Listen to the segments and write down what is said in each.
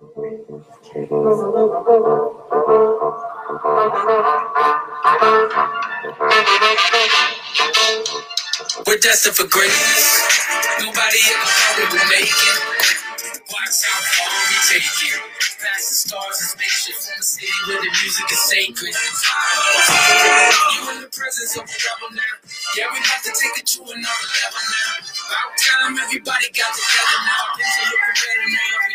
We're destined for greatness. Nobody ever thought we would make it. Watch how far we take it. Past the stars and spaceships from a city where the music is sacred. You in the presence of a rebel now. Yeah, we have to take it to another level now. About time everybody got together now. Things are looking better now.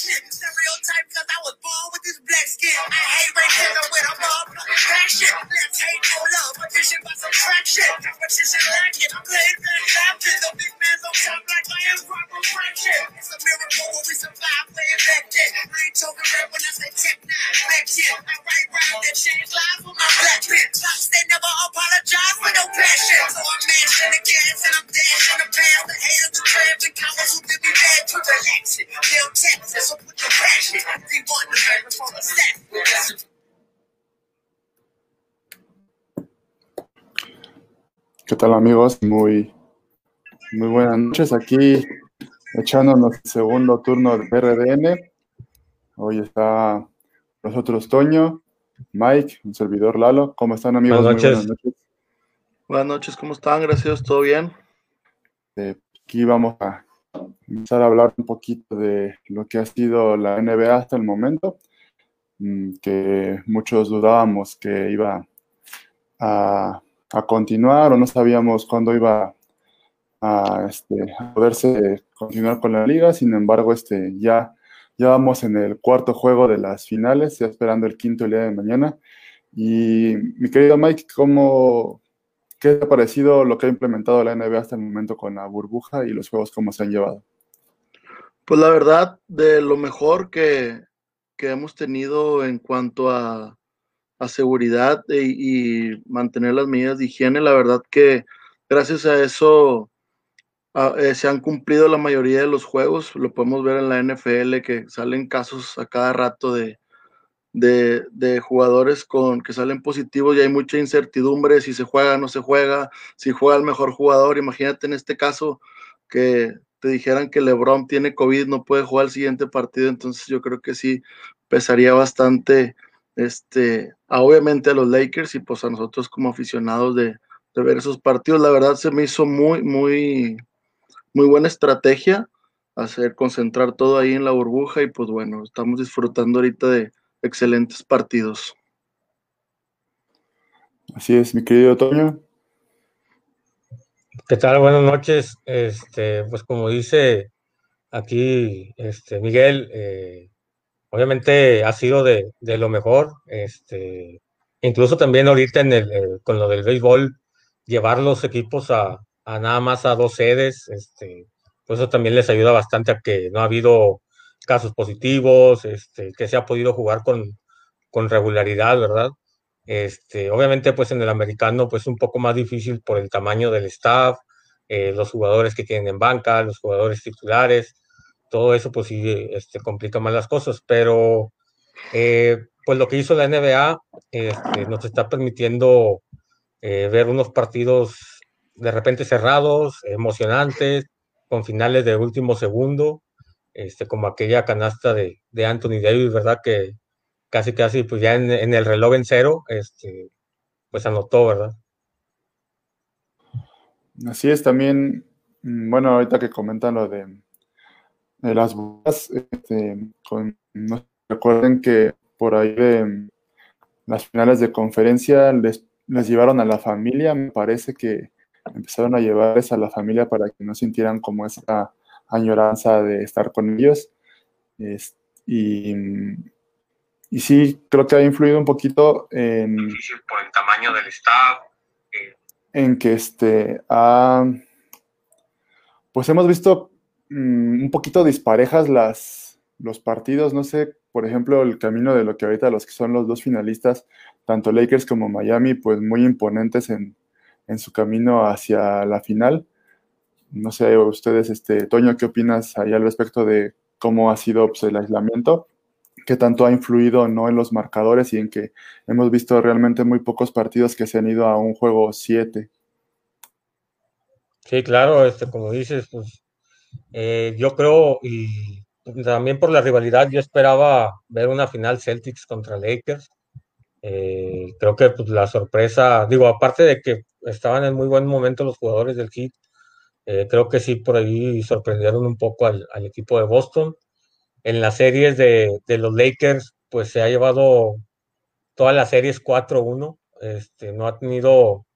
Talking fashion. Stereotype cause I was born with this black skin. I hate racism with a motherfucking passion. Let's hate no love. Addition by subtraction. Competition lacking. I'm laid back laughing. The big man's on top like I am proper fraction. It's a miracle when we tal amigos? Muy, muy buenas noches. Aquí echándonos el segundo turno de RDN. Hoy está nosotros Toño, Mike, un servidor Lalo. ¿Cómo están amigos? Buenas Muy noches. buenas noches. Buenas noches, ¿cómo están? Gracias, ¿todo bien? Eh, aquí vamos a empezar a hablar un poquito de lo que ha sido la NBA hasta el momento, mm, que muchos dudábamos que iba a, a continuar o no sabíamos cuándo iba a, este, a poderse continuar con la liga, sin embargo, este, ya, ya vamos en el cuarto juego de las finales, ya esperando el quinto el día de mañana. Y mi querido Mike, ¿cómo, ¿Qué te ha parecido lo que ha implementado la NBA hasta el momento con la burbuja y los juegos cómo se han llevado? Pues la verdad, de lo mejor que, que hemos tenido en cuanto a, a seguridad e- y, mantener las medidas de higiene, la verdad que gracias a eso ah, eh, se han cumplido la mayoría de los juegos. Lo podemos ver en la NFL que salen casos a cada rato de, de, de jugadores con que salen positivos y hay mucha incertidumbre si se juega o no se juega, si juega el mejor jugador. Imagínate en este caso que te dijeran que LeBron tiene COVID, no puede jugar el siguiente partido, entonces yo creo que sí pesaría bastante, este, a, obviamente a los Lakers y pues a nosotros como aficionados de, de ver esos partidos. La verdad se me hizo muy, muy, muy buena estrategia hacer concentrar todo ahí en la burbuja y pues bueno, estamos disfrutando ahorita de excelentes partidos. Así es, mi querido Toño. ¿Qué tal? Buenas noches. Este, pues como dice aquí este, Miguel, eh, obviamente ha sido de, de lo mejor. Este, incluso también ahorita en el, con lo del béisbol, llevar los equipos a, a nada más a dos sedes, este, pues eso también les ayuda bastante a que no ha habido casos positivos, este, que se ha podido jugar con, con regularidad, ¿verdad? Este, obviamente, pues en el americano, pues un poco más difícil por el tamaño del staff, eh, los jugadores que tienen en banca, los jugadores titulares, todo eso, pues sí, este, complica más las cosas. Pero, eh, pues lo que hizo la NBA este, nos está permitiendo eh, ver unos partidos de repente cerrados, emocionantes, con finales de último segundo, este, como aquella canasta de, de Anthony Davis, ¿verdad? Que casi, casi, pues ya en, el reloj en cero, este, pues anotó, ¿verdad? Así es, también, mm, bueno, ahorita que comentan lo de, de las burbujas, este, con- no recuerden que por ahí de las finales de conferencia les, les llevaron a la familia, me parece que empezaron a llevarles a la familia para que no sintieran como esa añoranza de estar con ellos. Es- y, y sí, creo que ha influido un poquito en, por el tamaño del staff. en que este ha- pues hemos visto mm, un poquito disparejas las, los partidos. No sé, por ejemplo, el camino de lo que ahorita los que son los dos finalistas, tanto Lakers como Miami, pues muy imponentes en, en su camino hacia la final. No sé, ustedes, este, Toño, ¿qué opinas ahí al respecto de cómo ha sido pues, el aislamiento qué tanto ha influido no en los marcadores y en que hemos visto realmente muy pocos partidos que se han ido a un juego 7. Sí, claro, este, como dices, pues eh, yo creo, y también por la rivalidad, yo esperaba ver una final Celtics contra Lakers. Eh, creo que pues, la sorpresa, digo, aparte de que estaban en muy buen momento los jugadores del Heat, eh, creo que sí por ahí sorprendieron un poco al, equipo de Boston. En las series de, los Lakers, pues se ha llevado todas las series 4-1. Este, no ha tenido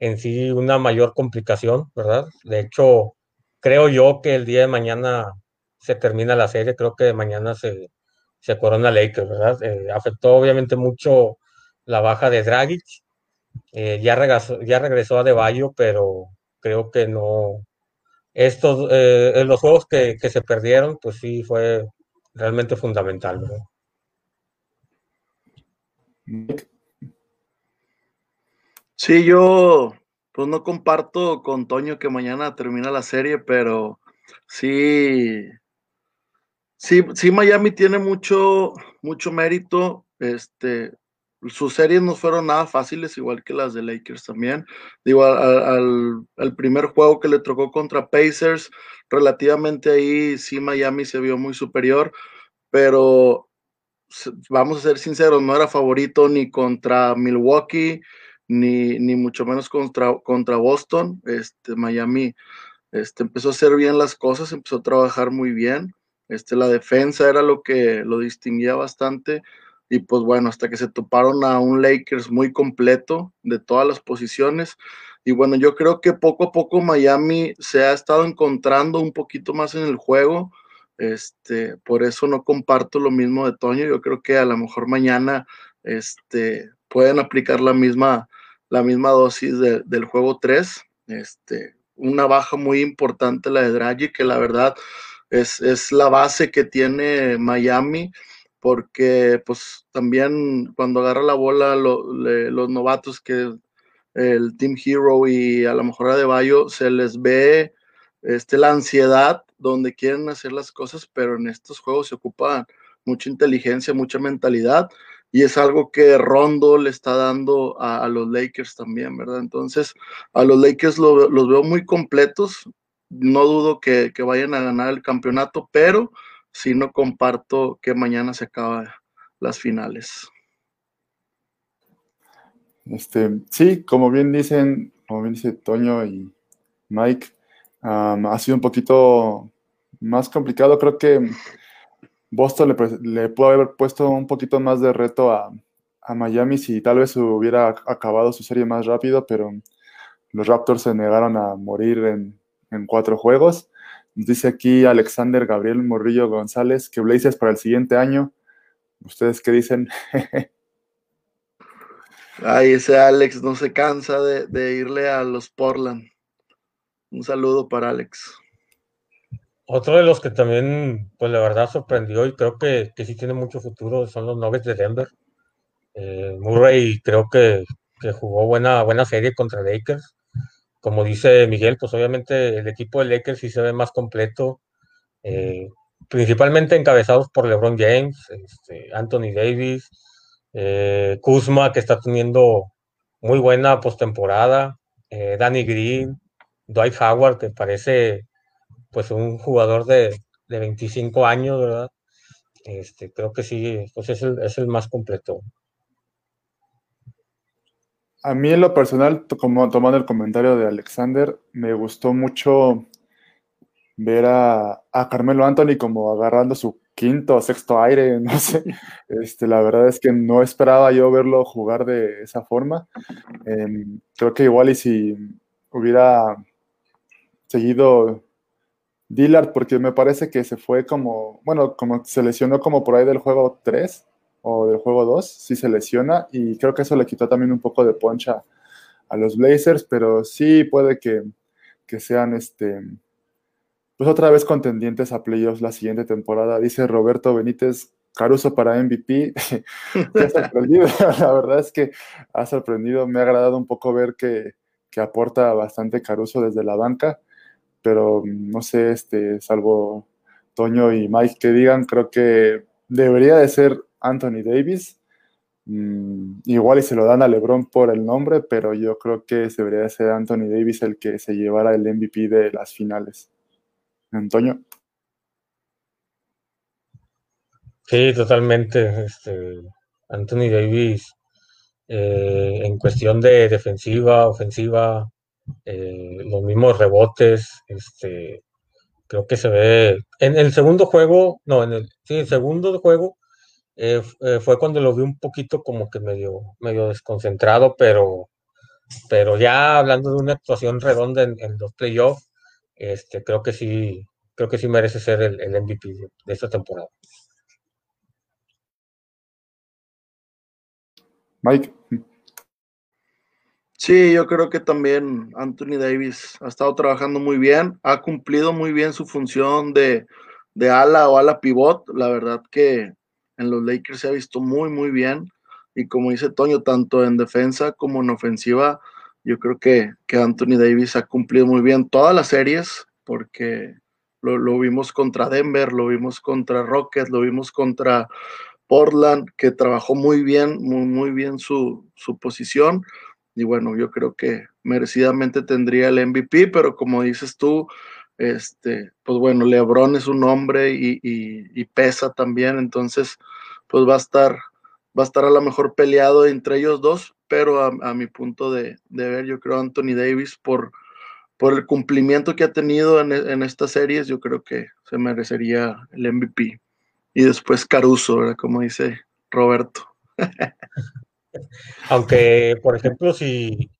en sí una mayor complicación, ¿verdad? De hecho, creo yo que el día de mañana se termina la serie, creo que mañana se, se corona Lakers, ¿verdad? Eh, afectó obviamente mucho la baja de Dragic, eh, ya, regresó, ya regresó a De Bayo, pero creo que no. Estos, eh, los juegos que, que, se perdieron, pues sí fue realmente fundamental, ¿verdad? Sí, yo pues no comparto con Toño que mañana termina la serie, pero sí, sí, sí Miami tiene mucho, mucho mérito. Este, sus series no fueron nada fáciles, igual que las de Lakers también. Digo, al, al, primer juego que le tocó contra Pacers, relativamente ahí sí Miami se vio muy superior, pero vamos a ser sinceros, no era favorito ni contra Milwaukee, ni, ni mucho menos contra, contra Boston. Este, Miami este, empezó a hacer bien las cosas, empezó a trabajar muy bien. Este, la defensa era lo que lo distinguía bastante y pues bueno, hasta que se toparon a un Lakers muy completo de todas las posiciones. Y bueno, yo creo que poco a poco Miami se ha estado encontrando un poquito más en el juego. Este, por eso no comparto lo mismo de Toño. Yo creo que a lo mejor mañana este, pueden aplicar la misma, la misma dosis del juego 3. Este, una baja muy importante la de Draghi, que la verdad es, es la base que tiene Miami porque pues también cuando agarra la bola los novatos que el Team Hero y a lo mejor a De Bayo se les ve este, la ansiedad donde quieren hacer las cosas, pero en estos juegos se ocupa mucha inteligencia, mucha mentalidad y es algo que Rondo le está dando a, los Lakers también, ¿verdad? Entonces, a los Lakers los veo muy completos, no dudo que, que vayan a ganar el campeonato, pero si no comparto que mañana se acaban las finales. Este, sí, como bien dicen, como bien dice Toño y Mike, ha sido un poquito más complicado. Creo que Boston le, pudo haber puesto un poquito más de reto a, a, Miami si tal vez hubiera acabado su serie más rápido, pero los Raptors se negaron a morir en, en cuatro juegos. Dice aquí Alexander Gabriel Morrillo González que Blazers para el siguiente año. ¿Ustedes qué dicen? Ay, ese Alex no se cansa de, irle a los Portland. Un saludo para Alex. Otro de los que también, pues la verdad sorprendió y creo que, sí tiene mucho futuro son los Nuggets de Denver. Eh, Murray creo que, que, jugó buena, buena serie contra Lakers como dice Miguel, pues obviamente el equipo de Lakers sí se ve más completo, eh, principalmente encabezados por LeBron James, este, Anthony Davis, eh, Kuzma, que está teniendo muy buena postemporada, Danny Green, Dwight Howard, que parece pues un jugador de, 25 años, ¿verdad? Este, creo que sí, pues es el, es el más completo. A mí en lo personal, como tomando el comentario de Alexander, me gustó mucho ver a, Carmelo Anthony como agarrando su quinto o sexto aire, no sé. Este, la verdad es que no esperaba yo verlo jugar de esa forma. Em, creo que igual y si hubiera seguido Dillard, porque me parece que se fue como, bueno, como se lesionó como por ahí del juego 3, o del juego 2, si se lesiona, y creo que eso le quitó también un poco de poncha a los Blazers, pero sí puede que, sean este pues otra vez contendientes a playoffs la siguiente temporada. Dice Roberto Benítez, Caruso para MVP. ha sorprendido, la verdad es que ha sorprendido, me ha agradado un poco ver que, que, aporta bastante Caruso desde la banca, pero no sé, este, salvo Toño y Mike que digan, creo que debería de ser Anthony Davis. Mm, igual y se lo dan a LeBron por el nombre, pero yo creo que debería de ser Anthony Davis el que se llevara el MVP de las finales. Antonio. Sí, totalmente. Este, Anthony Davis, eh, en cuestión de defensiva, ofensiva, eh, los mismos rebotes, este, creo que se ve. En el segundo juego, no, en el, segundo juego eh, fue cuando lo vi un poquito como que medio, medio desconcentrado, pero, pero ya hablando de una actuación redonda en, los playoffs, este, creo que sí, creo que sí merece ser el MVP de esta temporada. Mike. Sí, yo creo que también Anthony Davis ha estado trabajando muy bien, ha cumplido muy bien su función de, ala o ala pivot. La verdad que en los Lakers se ha visto muy, muy bien. Y como dice Toño, tanto en defensa como en ofensiva, yo creo que, que Anthony Davis ha cumplido muy bien todas las series, porque lo, lo, vimos contra Denver, lo vimos contra Rockets, lo vimos contra Portland, que trabajó muy bien, muy, muy bien su, posición. Y bueno, yo creo que merecidamente tendría el MVP, pero como dices tú, este, pues bueno, Lebron es un hombre y, pesa también, entonces, pues va a estar, va a estar a lo mejor peleado entre ellos dos, pero a, mi punto de, ver, yo creo Anthony Davis por, por el cumplimiento que ha tenido en, en estas series, yo creo que se merecería el MVP y después Caruso, ¿verdad? Como dice Roberto. Aunque, por ejemplo, si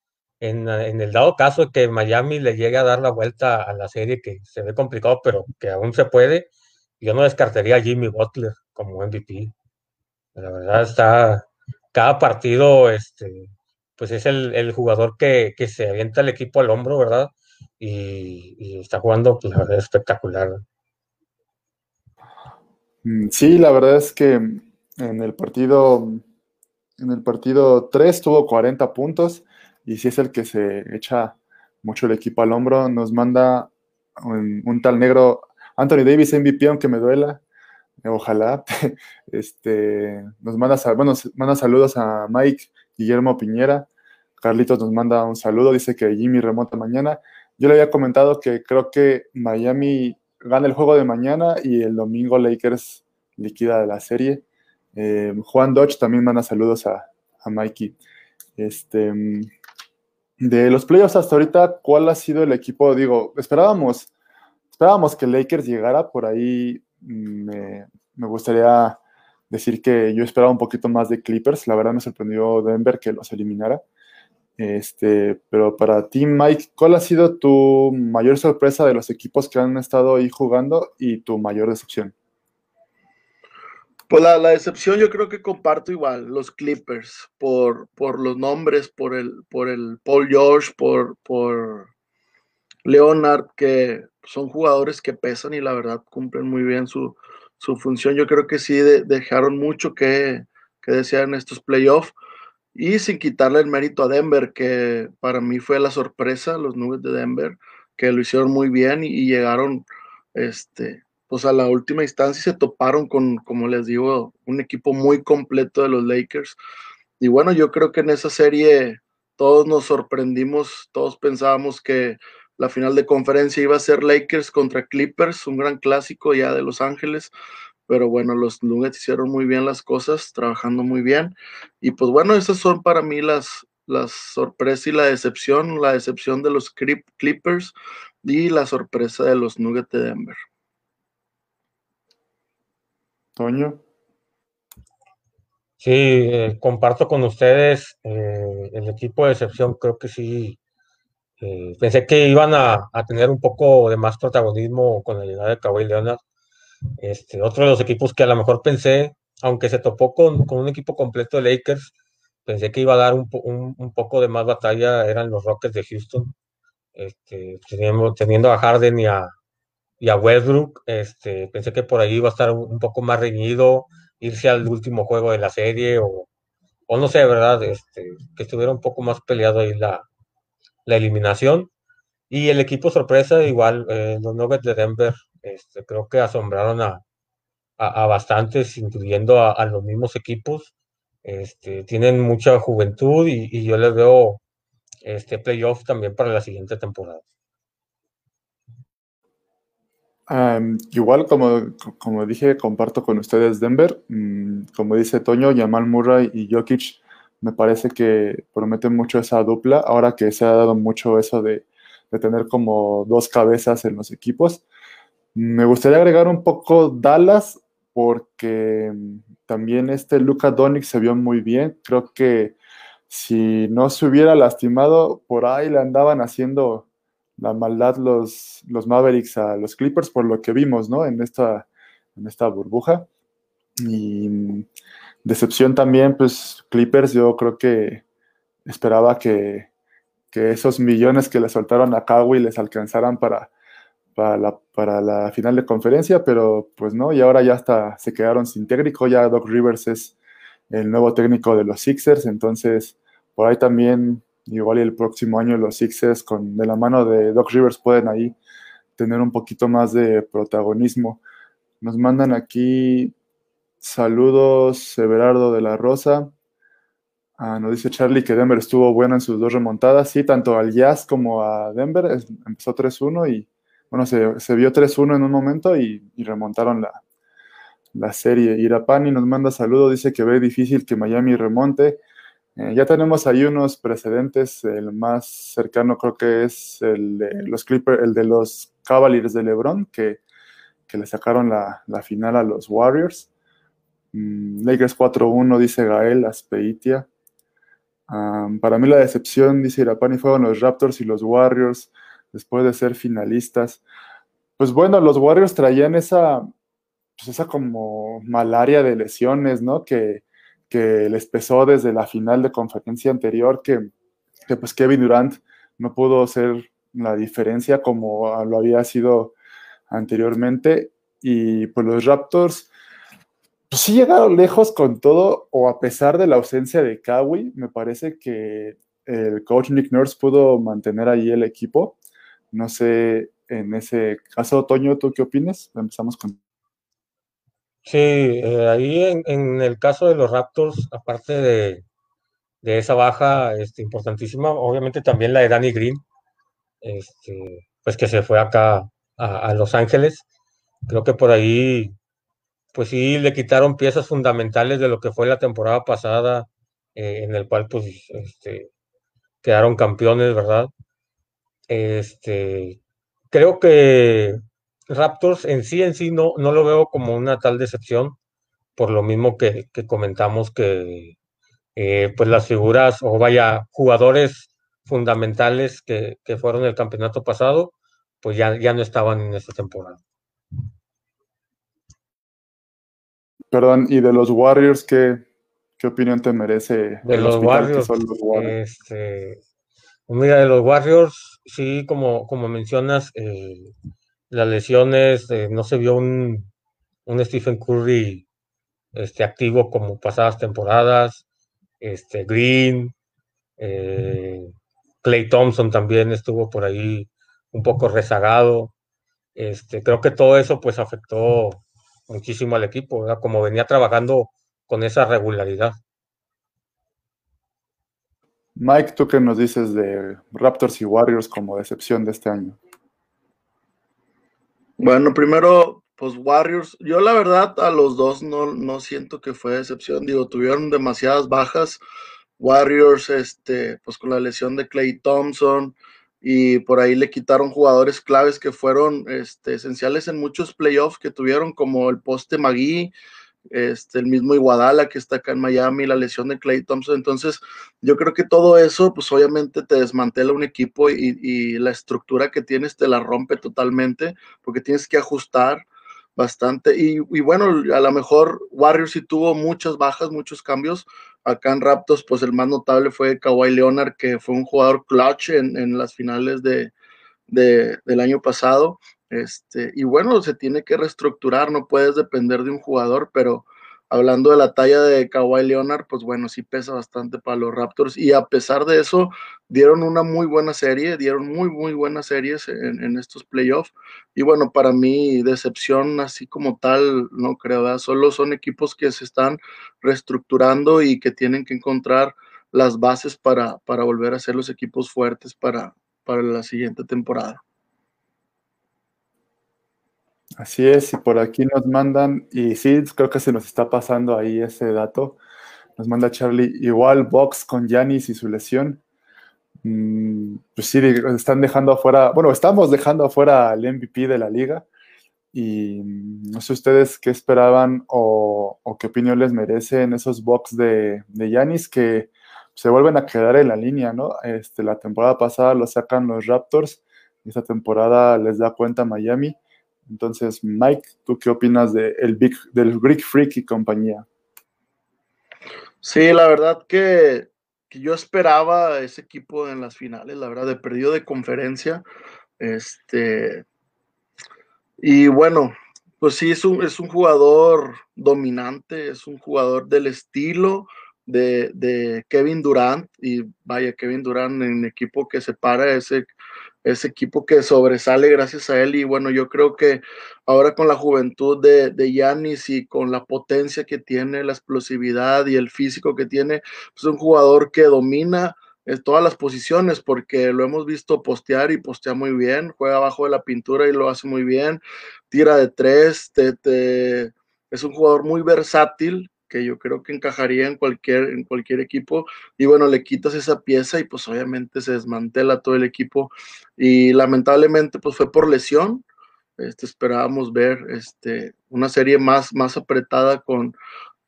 en, el dado caso de que Miami le llegue a dar la vuelta a la serie, que se ve complicado, pero que aún se puede, yo no descartaría a Jimmy Butler como MVP. La verdad está, cada partido, este, pues es el, jugador que, se avienta el equipo al hombro, ¿verdad? Y, está jugando, pues espectacular. Mm, sí, la verdad es que en el partido, en el partido 3 tuvo 40 puntos y si es el que se echa mucho el equipo al hombro, nos manda un, tal negro Anthony Davis MVP, aunque me duela, ojalá. Este, nos manda, bueno, manda saludos a Mike Guillermo Piñera. Carlitos nos manda un saludo, dice que Jimmy remonta mañana. Yo le había comentado que creo que Miami gana el juego de mañana y el domingo Lakers liquida de la serie. Eh, Juan Dodge también manda saludos a, a Mikey. Este, de los playoffs hasta ahorita, ¿cuál ha sido el equipo? Digo, esperábamos, esperábamos que Lakers llegara, por ahí me, me gustaría decir que yo esperaba un poquito más de Clippers, la verdad me sorprendió Denver que los eliminara. Este, pero para ti, Mike, ¿cuál ha sido tu mayor sorpresa de los equipos que han estado ahí jugando y tu mayor decepción? Pues la, decepción yo creo que comparto igual, los Clippers, por, por los nombres, por el, por el Paul George, por, por Leonard, que son jugadores que pesan y la verdad cumplen muy bien su, función. Yo creo que sí dejaron mucho que, que desear en estos playoffs y sin quitarle el mérito a Denver, que para mí fue la sorpresa, los Nuggets de Denver, que lo hicieron muy bien y, llegaron este, pues a la última instancia se toparon con, como les digo, un equipo muy completo de los Lakers. Y bueno, yo creo que en esa serie todos nos sorprendimos, todos pensábamos que la final de conferencia iba a ser Lakers contra Clippers, un gran clásico ya de Los Ángeles, pero bueno, los Nuggets hicieron muy bien las cosas, trabajando muy bien. Y pues bueno, esas son para mí las, las sorpresas y la decepción, la decepción de los Clippers y la sorpresa de los Nuggets de Denver. Toño. Sí, eh, comparto con ustedes eh, el equipo de decepción, creo que sí. Eh, pensé que iban a, tener un poco de más protagonismo con la llegada de Kawhi Leonard este, otro de los equipos que a lo mejor pensé, aunque se topó con, un equipo completo de Lakers, pensé que iba a dar un, poco de más batalla, eran los Rockets de Houston, este, teniendo, a Harden y a, y a Westbrook, este, pensé que por ahí iba a estar un, poco más reñido, irse al último juego de la serie, o, no sé, ¿verdad? Este, que estuviera un poco más peleado ahí la, la eliminación. Y el equipo sorpresa, igual, eh, los Nuggets de Denver, este, creo que asombraron a, a, bastantes, incluyendo a, los mismos equipos. Este, tienen mucha juventud y, yo les veo este playoff también para la siguiente temporada. Igual, como, como dije, comparto con ustedes Denver. Mm, como dice Toño, Jamal Murray y Jokic me parece que prometen mucho esa dupla, ahora que se ha dado mucho eso de, de tener como dos cabezas en los equipos. Me gustaría agregar un poco Dallas, porque mm, también este Luca Donic se vio muy bien. Creo que si no se hubiera lastimado, por ahí le andaban haciendo la maldad los, los Mavericks a los Clippers, por lo que vimos, ¿no? En esta, en esta burbuja. Y mm, decepción también, pues Clippers, yo creo que esperaba que, que esos millones que le soltaron a Kawhi les alcanzaran para, para, la, para la final de conferencia, pero pues no, y ahora ya hasta se quedaron sin técnico, ya Doc Rivers es el nuevo técnico de los Sixers, entonces por ahí también igual el próximo año los Sixers con de la mano de Doc Rivers pueden ahí tener un poquito más de protagonismo. Nos mandan aquí saludos Everardo de la Rosa. Ah, nos dice Charlie que Denver estuvo buena en sus dos remontadas. Sí, tanto al Jazz como a Denver. Empezó 3-1 y bueno, se, se vio 3-1 en un momento y, remontaron la, la, serie. Irapani nos manda saludos, dice que ve difícil que Miami remonte. Eh, ya tenemos ahí unos precedentes, el más cercano creo que es el de los Clippers, el de los Cavaliers de LeBron, que, que le sacaron la, la, final a los Warriors. Mm, Lakers 4-1, dice Gael Aspeitia. para mí la decepción, dice Irapani, fueron los Raptors y los Warriors después de ser finalistas. Pues bueno, los Warriors traían esa, pues esa como malaria de lesiones, ¿no? Que, que les pesó desde la final de conferencia anterior, que, que pues Kevin Durant no pudo ser la diferencia como lo había sido anteriormente. Y pues los Raptors, pues sí llegaron lejos con todo, o a pesar de la ausencia de Kawhi, me parece que el coach Nick Nurse pudo mantener ahí el equipo. No sé, en ese caso, Toño, ¿tú qué opinas? Empezamos con... Sí, eh, ahí en, el caso de los Raptors, aparte de, esa baja este, importantísima, obviamente también la de Danny Green, este, pues que se fue acá a, Los Ángeles. Creo que por ahí, pues sí, le quitaron piezas fundamentales de lo que fue la temporada pasada, eh, en el cual pues este, quedaron campeones, ¿verdad? Este, creo que Raptors en sí, en sí, no, no lo veo como una tal decepción, por lo mismo que, comentamos que eh, pues las figuras, o vaya, jugadores fundamentales que, fueron el campeonato pasado, pues ya, ya no estaban en esta temporada. Perdón, ¿y de los Warriors qué, qué opinión te merece? De los Warriors, los Warriors? Este, pues mira, de los Warriors, sí, como, como mencionas, eh, las lesiones, eh, no se vio un, Stephen Curry este, activo como pasadas temporadas, este, Green, Clay eh, Thompson también estuvo por ahí un poco rezagado. Este, creo que todo eso pues afectó muchísimo al equipo, como venía trabajando con esa regularidad. Mike, ¿tú qué nos dices de Raptors y Warriors como decepción de este año? Bueno, primero, pues Warriors, yo la verdad a los dos no, no siento que fue decepción, digo, tuvieron demasiadas bajas. Warriors, este, pues con la lesión de Clay Thompson y por ahí le quitaron jugadores claves que fueron este, esenciales en muchos playoffs que tuvieron, como el poste Magui, este, el mismo Iguadala que está acá en Miami, la lesión de Clay Thompson. Entonces, yo creo que todo eso, pues obviamente te desmantela un equipo y, la estructura que tienes te la rompe totalmente porque tienes que ajustar bastante. Y, bueno, a lo mejor Warriors sí tuvo muchas bajas, muchos cambios. Acá en Raptors, pues el más notable fue Kawhi Leonard, que fue un jugador clutch en, las finales de, del año pasado. Este, y bueno, se tiene que reestructurar, no puedes depender de un jugador, pero hablando de la talla de Kawhi Leonard, pues bueno, sí pesa bastante para los Raptors y a pesar de eso dieron una muy buena serie, dieron muy, muy buenas series en, estos playoffs y bueno, para mí decepción así como tal, no creo, solo son equipos que se están reestructurando y que tienen que encontrar las bases para, para volver a ser los equipos fuertes para, para la siguiente temporada. Así es, y por aquí nos mandan, y sí, creo que se nos está pasando ahí ese dato. Nos manda Charlie, igual Box con Yanis y su lesión. Mm, pues sí, están dejando afuera, bueno, estamos dejando afuera al MVP de la liga. Y mm, no sé ustedes qué esperaban o, qué opinión les merecen esos box de Yanis que se vuelven a quedar en la línea, ¿no? Este, la temporada pasada lo sacan los Raptors, esta temporada les da cuenta Miami. Entonces, Mike, ¿tú qué opinas de Big, del Greek Freak y compañía? Sí, la verdad que, yo esperaba ese equipo en las finales, la verdad, de perdido de conferencia. Este, y bueno, pues sí, es un, es un jugador dominante, es un jugador del estilo de, de Kevin Durant. Y vaya, Kevin Durant en equipo que se para ese ese equipo que sobresale gracias a él. Y bueno, yo creo que ahora con la juventud de, de Giannis y con la potencia que tiene, la explosividad y el físico que tiene, es pues, un jugador que domina eh, todas las posiciones porque lo hemos visto postear y postea muy bien, juega abajo de la pintura y lo hace muy bien, tira de tres, es un jugador muy versátil que yo creo que encajaría en cualquier, en cualquier equipo. Y bueno, le quitas esa pieza y pues obviamente se desmantela todo el equipo. Y lamentablemente pues fue por lesión. Este, esperábamos ver este, una serie más, más apretada con,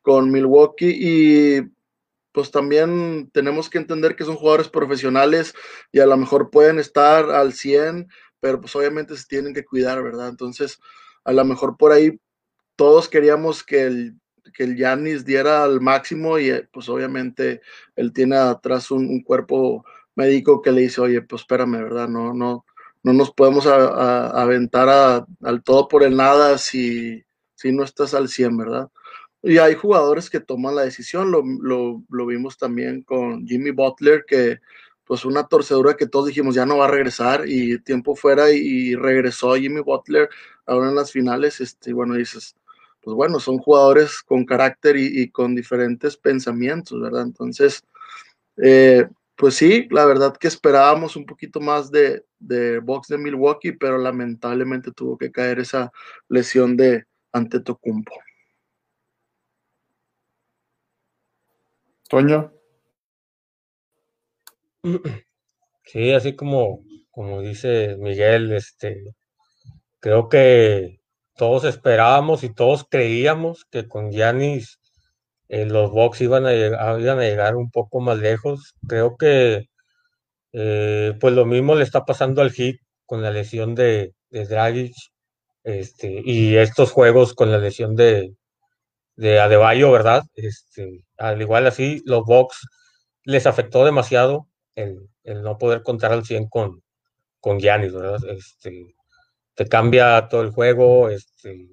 con Milwaukee y pues también tenemos que entender que son jugadores profesionales y a lo mejor pueden estar al 100, pero pues obviamente se tienen que cuidar, ¿verdad? Entonces, a lo mejor por ahí todos queríamos que el que el Yanis diera al máximo y eh, pues obviamente él tiene atrás un, cuerpo médico que le dice, oye, pues espérame, ¿verdad? No, no, no nos podemos aventar al todo por el nada si, si no estás al 100, ¿verdad? Y hay jugadores que toman la decisión, lo, lo, lo, vimos también con Jimmy Butler, que pues una torcedura que todos dijimos ya no va a regresar y tiempo fuera y, regresó Jimmy Butler ahora en las finales, este, bueno, dices, pues bueno, son jugadores con carácter y, con diferentes pensamientos, ¿verdad? Entonces, eh, pues sí, la verdad que esperábamos un poquito más de, de box de Milwaukee, pero lamentablemente tuvo que caer esa lesión de ante Tocumpo. Toño. Sí, así como, como dice Miguel, este, creo que todos esperábamos y todos creíamos que con Giannis eh, los Bucks iban a, llegar, a llegar un poco más lejos. Creo que eh, pues lo mismo le está pasando al Heat con la lesión de, de Dragic este, y estos juegos con la lesión de, de Adebayo, ¿verdad? Este, al igual así, los Bucks les afectó demasiado el, el no poder contar al 100 con, con Giannis, ¿verdad? Este, te cambia todo el juego, este,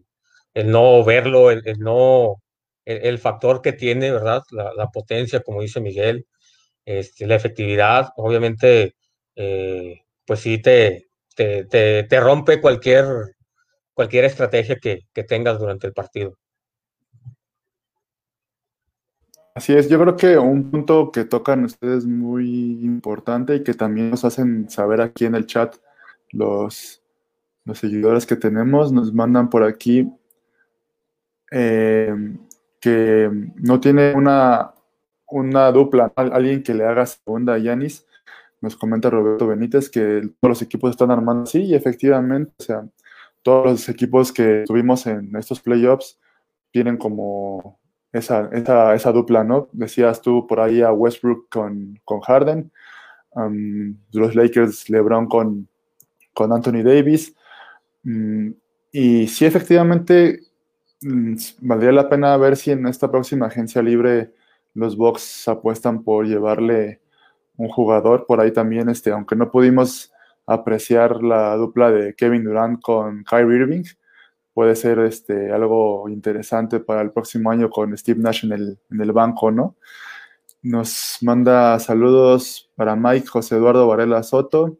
el no verlo, el, no, el, factor que tiene, ¿verdad? La, potencia, como dice Miguel, este, la efectividad, obviamente, eh, pues sí te, te, rompe cualquier, cualquier estrategia que, que tengas durante el partido. Así es, yo creo que un punto que tocan ustedes muy importante y que también nos hacen saber aquí en el chat los, los seguidores que tenemos nos mandan por aquí eh, que no tiene una, una dupla, alguien que le haga segunda a Yanis. Nos comenta Roberto Benítez que todos los equipos están armando así y efectivamente, o sea, todos los equipos que tuvimos en estos playoffs tienen como esa, esa, dupla, ¿no? Decías tú por ahí a Westbrook con, con Harden, los Lakers, LeBron con, con Anthony Davis, y sí, efectivamente, mm, valdría la pena ver si en esta próxima agencia libre los Bucks apuestan por llevarle un jugador. Por ahí también, este, aunque no pudimos apreciar la dupla de Kevin Durant con Kyrie Irving, puede ser este, algo interesante para el próximo año con Steve Nash en el, en el banco, ¿no? Nos manda saludos para Mike José Eduardo Varela Soto.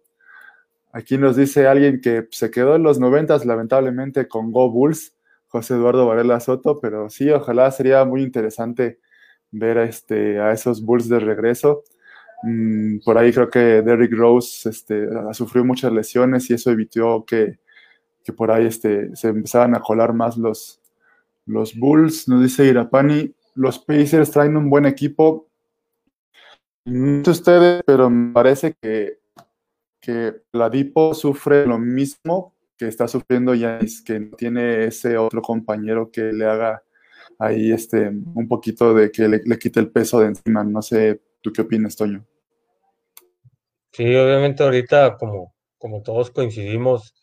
Aquí nos dice alguien que se quedó en los noventas, lamentablemente, con Go Bulls, José Eduardo Varela Soto, pero sí, ojalá sería muy interesante ver a, este, a esos Bulls de regreso. Mm, por ahí creo que Derrick Rose este, sufrió muchas lesiones y eso evitó que, que por ahí este, se empezaran a colar más los, los Bulls. Nos dice Irapani, los Pacers traen un buen equipo. No sé ustedes, pero me parece que, que la Dipo sufre lo mismo que está sufriendo Yanis, que no tiene ese otro compañero que le haga ahí este, un poquito de que le, quite el peso de encima. No sé, ¿tú qué opinas, Toño? Sí, obviamente ahorita, como, como todos coincidimos,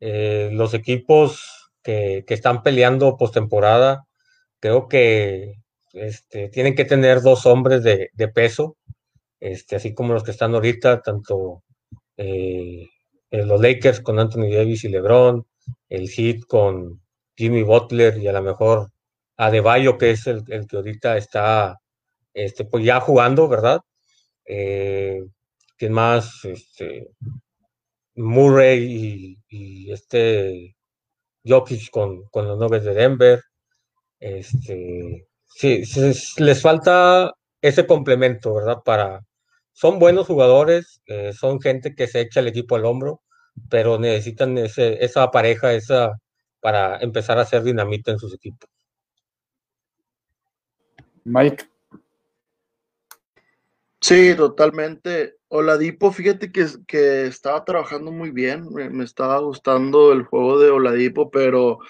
eh, los equipos que, que están peleando postemporada, creo que este, tienen que tener dos hombres de, de peso, este, así como los que están ahorita, tanto eh, los Lakers con Anthony Davis y LeBron, el Heat con Jimmy Butler y a lo mejor Adebayo, que es el, que ahorita está este, pues ya jugando, ¿verdad? Eh, ¿Quién más? Este, Murray y, este Jokic con, con, los Nuggets de Denver. Este, sí, les falta ese complemento, ¿verdad? Para, son buenos jugadores, eh, son gente que se echa el equipo al hombro, pero necesitan ese, esa pareja, esa para empezar a hacer dinamita en sus equipos. Mike. Sí, totalmente. Oladipo, fíjate que, que estaba trabajando muy bien, me, me, estaba gustando el juego de Oladipo, pero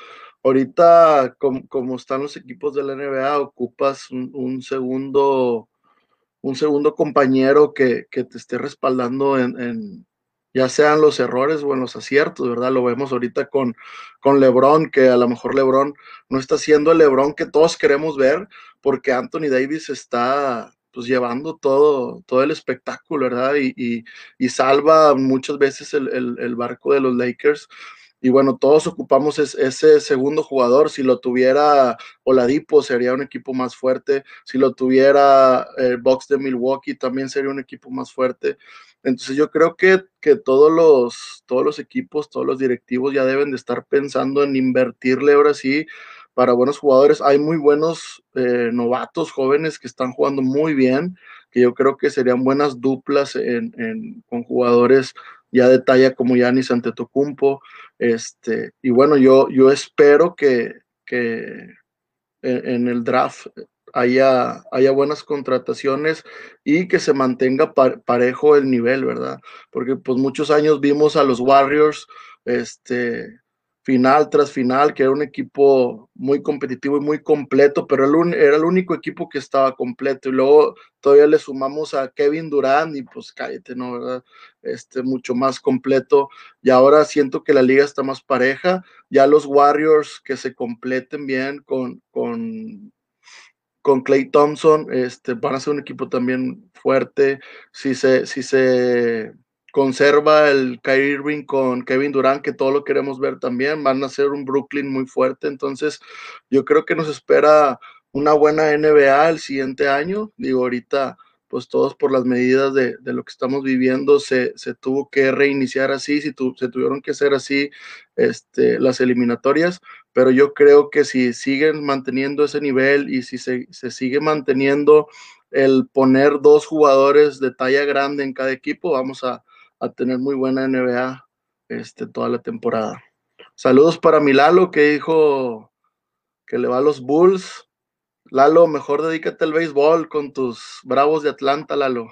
ahorita como, como están los equipos de la NBA, ocupas un, un, segundo un segundo compañero que, que te esté respaldando en, en, ya sean los errores o en los aciertos, ¿verdad? Lo vemos ahorita con, con Lebron, que a lo mejor Lebron no está siendo el Lebron que todos queremos ver, porque Anthony Davis está pues llevando todo, todo el espectáculo, ¿verdad? Y, y, y salva muchas veces el, el, el, barco de los Lakers. Y bueno, todos ocupamos es, ese segundo jugador. Si lo tuviera Oladipo, sería un equipo más fuerte. Si lo tuviera el Box de Milwaukee, también sería un equipo más fuerte. Entonces yo creo que, que todos, los, todos los equipos, todos los directivos ya deben de estar pensando en invertirle ahora sí para buenos jugadores. Hay muy buenos eh, novatos jóvenes que están jugando muy bien, que yo creo que serían buenas duplas en, con jugadores ya de talla como Yanis Antetokounmpo. Este, y bueno, yo, yo espero que, que en, el draft haya, haya buenas contrataciones y que se mantenga par, parejo el nivel, ¿verdad? Porque pues muchos años vimos a los Warriors, este, final tras final, que era un equipo muy competitivo y muy completo, pero era el único equipo que estaba completo. Y luego todavía le sumamos a Kevin Durant y pues cállate, ¿no? ¿verdad? Este, mucho más completo. Y ahora siento que la liga está más pareja. Ya los Warriors que se completen bien con, con, con Clay Thompson, este, van a ser un equipo también fuerte. Si se, si se conserva el Kyrie Irving con Kevin Durant, que todo lo queremos ver también, van a ser un Brooklyn muy fuerte, entonces yo creo que nos espera una buena NBA el siguiente año, digo ahorita pues todos por las medidas de, lo que estamos viviendo se, tuvo que reiniciar así, si se tuvieron que hacer así este, las eliminatorias, pero yo creo que si siguen manteniendo ese nivel y si se, sigue manteniendo el poner dos jugadores de talla grande en cada equipo, vamos a, tener muy buena NBA este, toda la temporada. Saludos para mi Lalo que dijo que le va a los Bulls. Lalo, mejor dedícate al béisbol con tus Bravos de Atlanta, Lalo.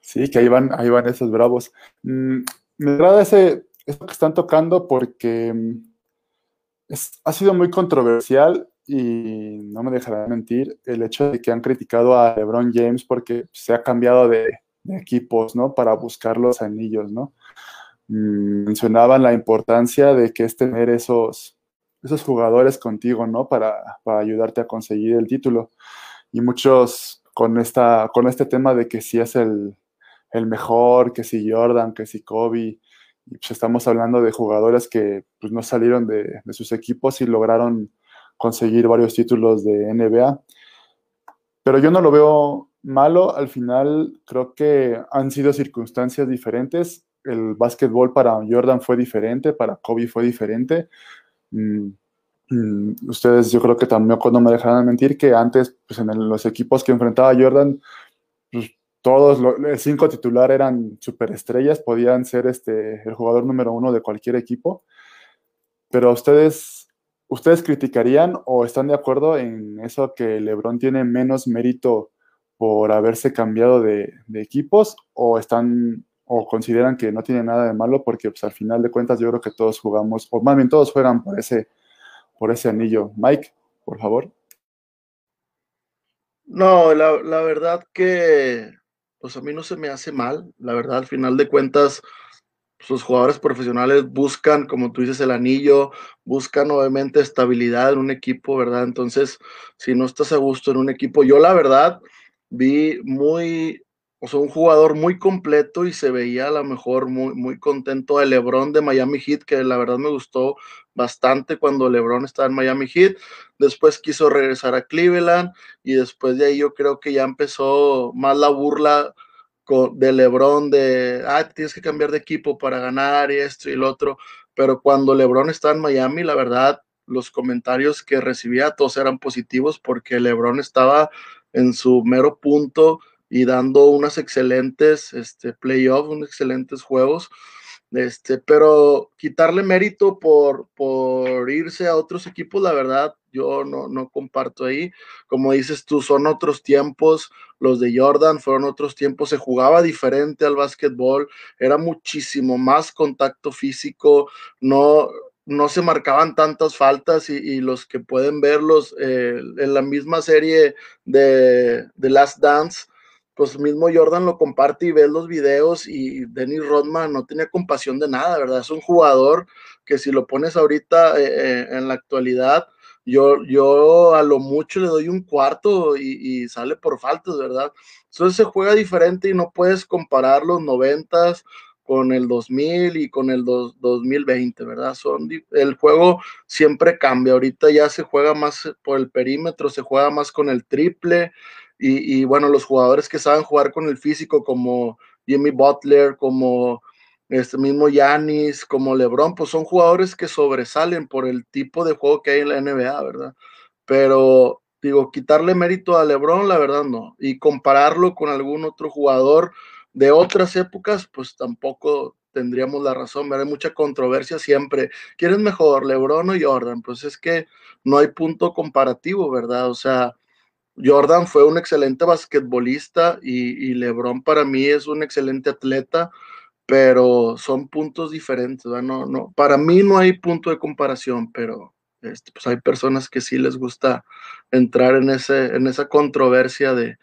sí, que ahí van, ahí van esos Bravos. Mm, me agrada ese, que están tocando porque mm, ha sido muy controversial y no me dejará mentir el hecho de que han criticado a LeBron James porque se ha cambiado de, equipos, ¿no? Para buscar los anillos, ¿no? Mm, mencionaban la importancia de que es tener esos, esos jugadores contigo, ¿no? Para, para ayudarte a conseguir el título. Y muchos con, esta, con este tema de que si es el, el mejor, que si Jordan, que si Kobe, pues estamos hablando de jugadores que pues, no salieron de, de sus equipos y lograron conseguir varios títulos de NBA. Pero yo no lo veo malo, al final creo que han sido circunstancias diferentes. El básquetbol para Jordan fue diferente, para Kobe fue diferente. Mm, mm, ustedes yo creo que también no me dejarán mentir que antes pues en los equipos que enfrentaba Jordan, pues, todos los cinco titular eran superestrellas, podían ser este, el jugador número uno de cualquier equipo. Pero ustedes, ustedes criticarían o están de acuerdo en eso que LeBron tiene menos mérito por haberse cambiado de, equipos o están o consideran que no tiene nada de malo porque pues, al final de cuentas yo creo que todos jugamos, o más bien todos juegan por ese, por ese anillo. Mike, por favor. No, la, la verdad que pues a mí no se me hace mal. La verdad, al final de cuentas, sus jugadores profesionales buscan, como tú dices, el anillo, buscan obviamente estabilidad en un equipo, ¿verdad? Entonces, si no estás a gusto en un equipo, yo la verdad, vi muy, un jugador muy completo y se veía a lo mejor muy, muy contento de LeBron de Miami Heat, que la verdad me gustó bastante cuando LeBron estaba en Miami Heat. Después quiso regresar a Cleveland y después de ahí yo creo que ya empezó más la burla de LeBron de, ah, tienes que cambiar de equipo para ganar y esto y lo otro. Pero cuando LeBron estaba en Miami, la verdad, los comentarios que recibía todos eran positivos porque LeBron estaba en su mero punto y dando unas excelentes este, playoffs, unos excelentes juegos. Este, pero quitarle mérito por, por irse a otros equipos, la verdad, yo no, no comparto ahí. Como dices tú, son otros tiempos. Los de Jordan fueron otros tiempos. Se jugaba diferente al básquetbol. Era muchísimo más contacto físico. No, no se marcaban tantas faltas y, los que pueden verlos eh, en la misma serie de, de, Last Dance, pues mismo Jordan lo comparte y ves los videos y Dennis Rodman no tenía compasión de nada, ¿verdad? Es un jugador que si lo pones ahorita eh, eh, en la actualidad, yo, yo a lo mucho le doy un cuarto y, sale por faltas, ¿verdad? Entonces se juega diferente y no puedes comparar los noventas con el 2000 y con el 2020, ¿verdad? Son, el juego siempre cambia, ahorita ya se juega más por el perímetro, se juega más con el triple y, bueno, los jugadores que saben jugar con el físico como Jimmy Butler, como este mismo Yanis, como LeBron, pues son jugadores que sobresalen por el tipo de juego que hay en la NBA, ¿verdad? Pero digo, quitarle mérito a LeBron, la verdad no, y compararlo con algún otro jugador, de otras épocas, pues tampoco tendríamos la razón, hay mucha controversia siempre. ¿Quién es mejor, Lebron o Jordan? Pues es que no hay punto comparativo, ¿verdad? O sea, Jordan fue un excelente basquetbolista y, Lebron para mí es un excelente atleta, pero son puntos diferentes. No, no, para mí no hay punto de comparación, pero este, pues hay personas que sí les gusta entrar en, ese, en esa controversia de,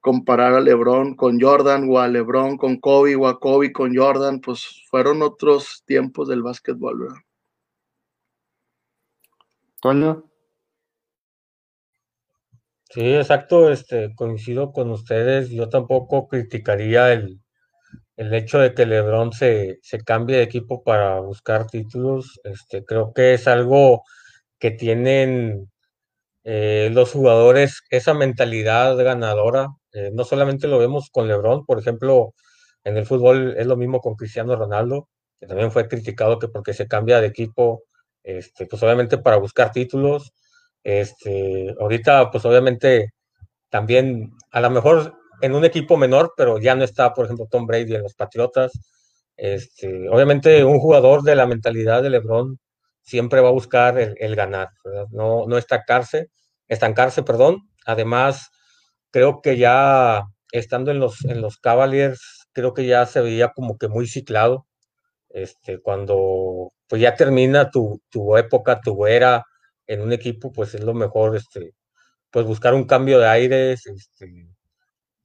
comparar a LeBron con Jordan o a LeBron con Kobe o a Kobe con Jordan, pues fueron otros tiempos del básquetbol, ¿verdad? Sí, exacto, este, coincido con ustedes. Yo tampoco criticaría el, el hecho de que LeBron se, se cambie de equipo para buscar títulos. Este, creo que es algo que tienen eh, los jugadores, esa mentalidad ganadora eh, no solamente lo vemos con LeBron, por ejemplo, en el fútbol es lo mismo con Cristiano Ronaldo, que también fue criticado que porque se cambia de equipo, este, pues obviamente para buscar títulos. Este, ahorita, pues obviamente también, a lo mejor en un equipo menor, pero ya no está, por ejemplo, Tom Brady en los Patriotas. Este, obviamente un jugador de la mentalidad de LeBron siempre va a buscar el, ganar, no, no estancarse, estancarse, perdón. Además, creo que ya estando en los, en los Cavaliers, creo que ya se veía como que muy ciclado. Este, cuando pues ya termina tu, tu época, tu era en un equipo, pues es lo mejor, este, pues buscar un cambio de aires, este,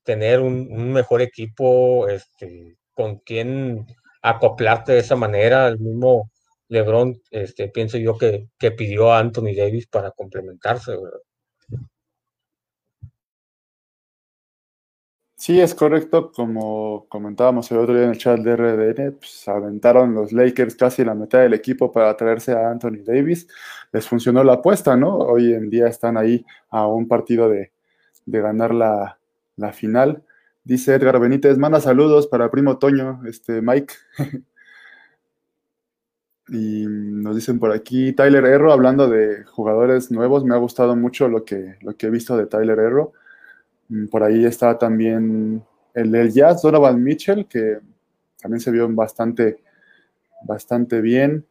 tener un, mejor equipo, este, con quien acoplarte de esa manera. El mismo LeBron, este, pienso yo que, que pidió a Anthony Davis para complementarse, ¿verdad? Sí, es correcto. Como comentábamos el otro día en el chat de RDN, pues aventaron los Lakers casi la mitad del equipo para traerse a Anthony Davis. Les funcionó la apuesta, ¿no? Hoy en día están ahí a un partido de, ganar la, final. Dice Edgar Benítez, manda saludos para primo Toño, este Mike. y nos dicen por aquí, Tyler Erro, hablando de jugadores nuevos, me ha gustado mucho lo que, lo que he visto de Tyler Erro por ahí está también el del Jazz, Donovan Mitchell, que también se vio bastante, bastante bien.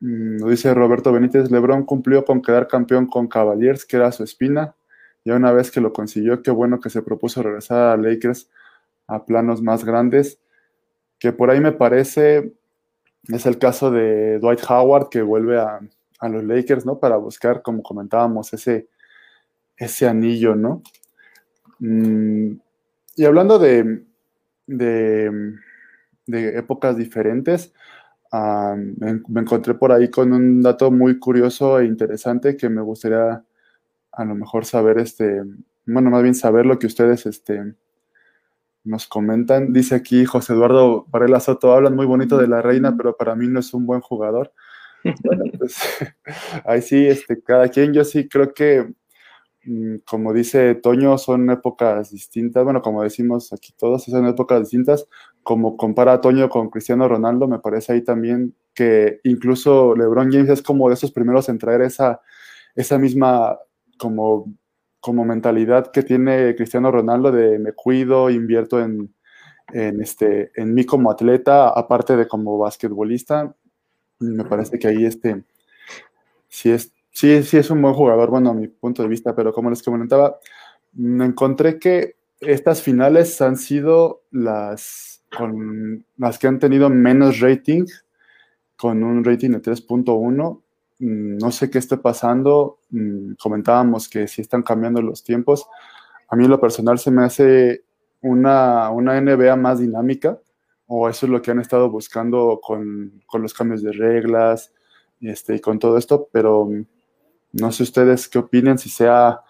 Mm, lo dice Roberto Benítez, Lebron cumplió con quedar campeón con Cavaliers, que era su espina. Y una vez que lo consiguió, qué bueno que se propuso regresar a Lakers a planos más grandes. Que por ahí me parece, es el caso de Dwight Howard, que vuelve a, a los Lakers, ¿no? Para buscar, como comentábamos, ese, ese anillo, ¿no? Mm, y hablando de, de, épocas diferentes, me, encontré por ahí con un dato muy curioso e interesante que me gustaría a lo mejor saber, este, bueno, más bien saber lo que ustedes este, nos comentan. Dice aquí José Eduardo Varela Soto, hablan muy bonito de la reina, pero para mí no es un buen jugador. Bueno, pues ahí sí, este, cada quien, yo sí creo que como dice Toño, son épocas distintas. Bueno, como decimos aquí todos, son épocas distintas. Como compara a Toño con Cristiano Ronaldo, me parece ahí también que incluso LeBron James es como de esos primeros en traer esa, esa misma como, como mentalidad que tiene Cristiano Ronaldo de me cuido, invierto en, en, este, en mí como atleta, aparte de como basquetbolista. Me parece que ahí este, sí es Sí, sí es un buen jugador, bueno, a mi punto de vista, pero como les comentaba, me encontré que estas finales han sido las, las que han tenido menos rating, con un rating de 3.1. Mm, no sé qué esté pasando. Mm, comentábamos que si están cambiando los tiempos. A mí en lo personal se me hace una, una NBA más dinámica, o eso es lo que han estado buscando con, con los cambios de reglas este, y con todo esto, pero no sé ustedes qué opinan, si sea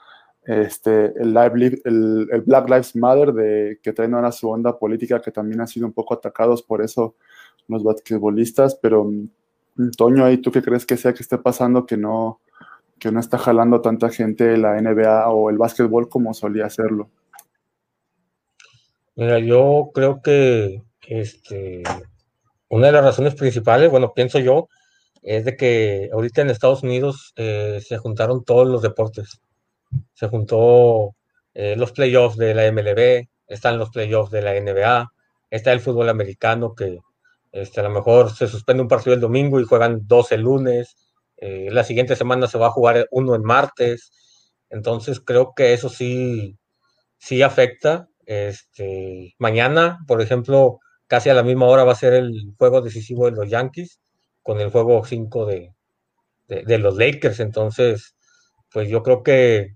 este, el, el, Black Lives Matter de que traen ahora su onda política, que también han sido un poco atacados por eso los basquetbolistas, pero mm, Toño, ¿y tú qué crees que sea que esté pasando que no, que no está jalando tanta gente la NBA o el básquetbol como solía hacerlo? Mira, yo creo que este, una de las razones principales, bueno, pienso yo, es de que ahorita en Estados Unidos eh, se juntaron todos los deportes. Se juntó eh, los playoffs de la MLB, están los playoffs de la NBA, está el fútbol americano que este, a lo mejor se suspende un partido el domingo y juegan dos el lunes. Eh, la siguiente semana se va a jugar uno en martes. Entonces creo que eso sí, sí afecta. Este, mañana, por ejemplo, casi a la misma hora va a ser el juego decisivo de los Yankees con el juego 5 de, de, los Lakers. Entonces, pues yo creo que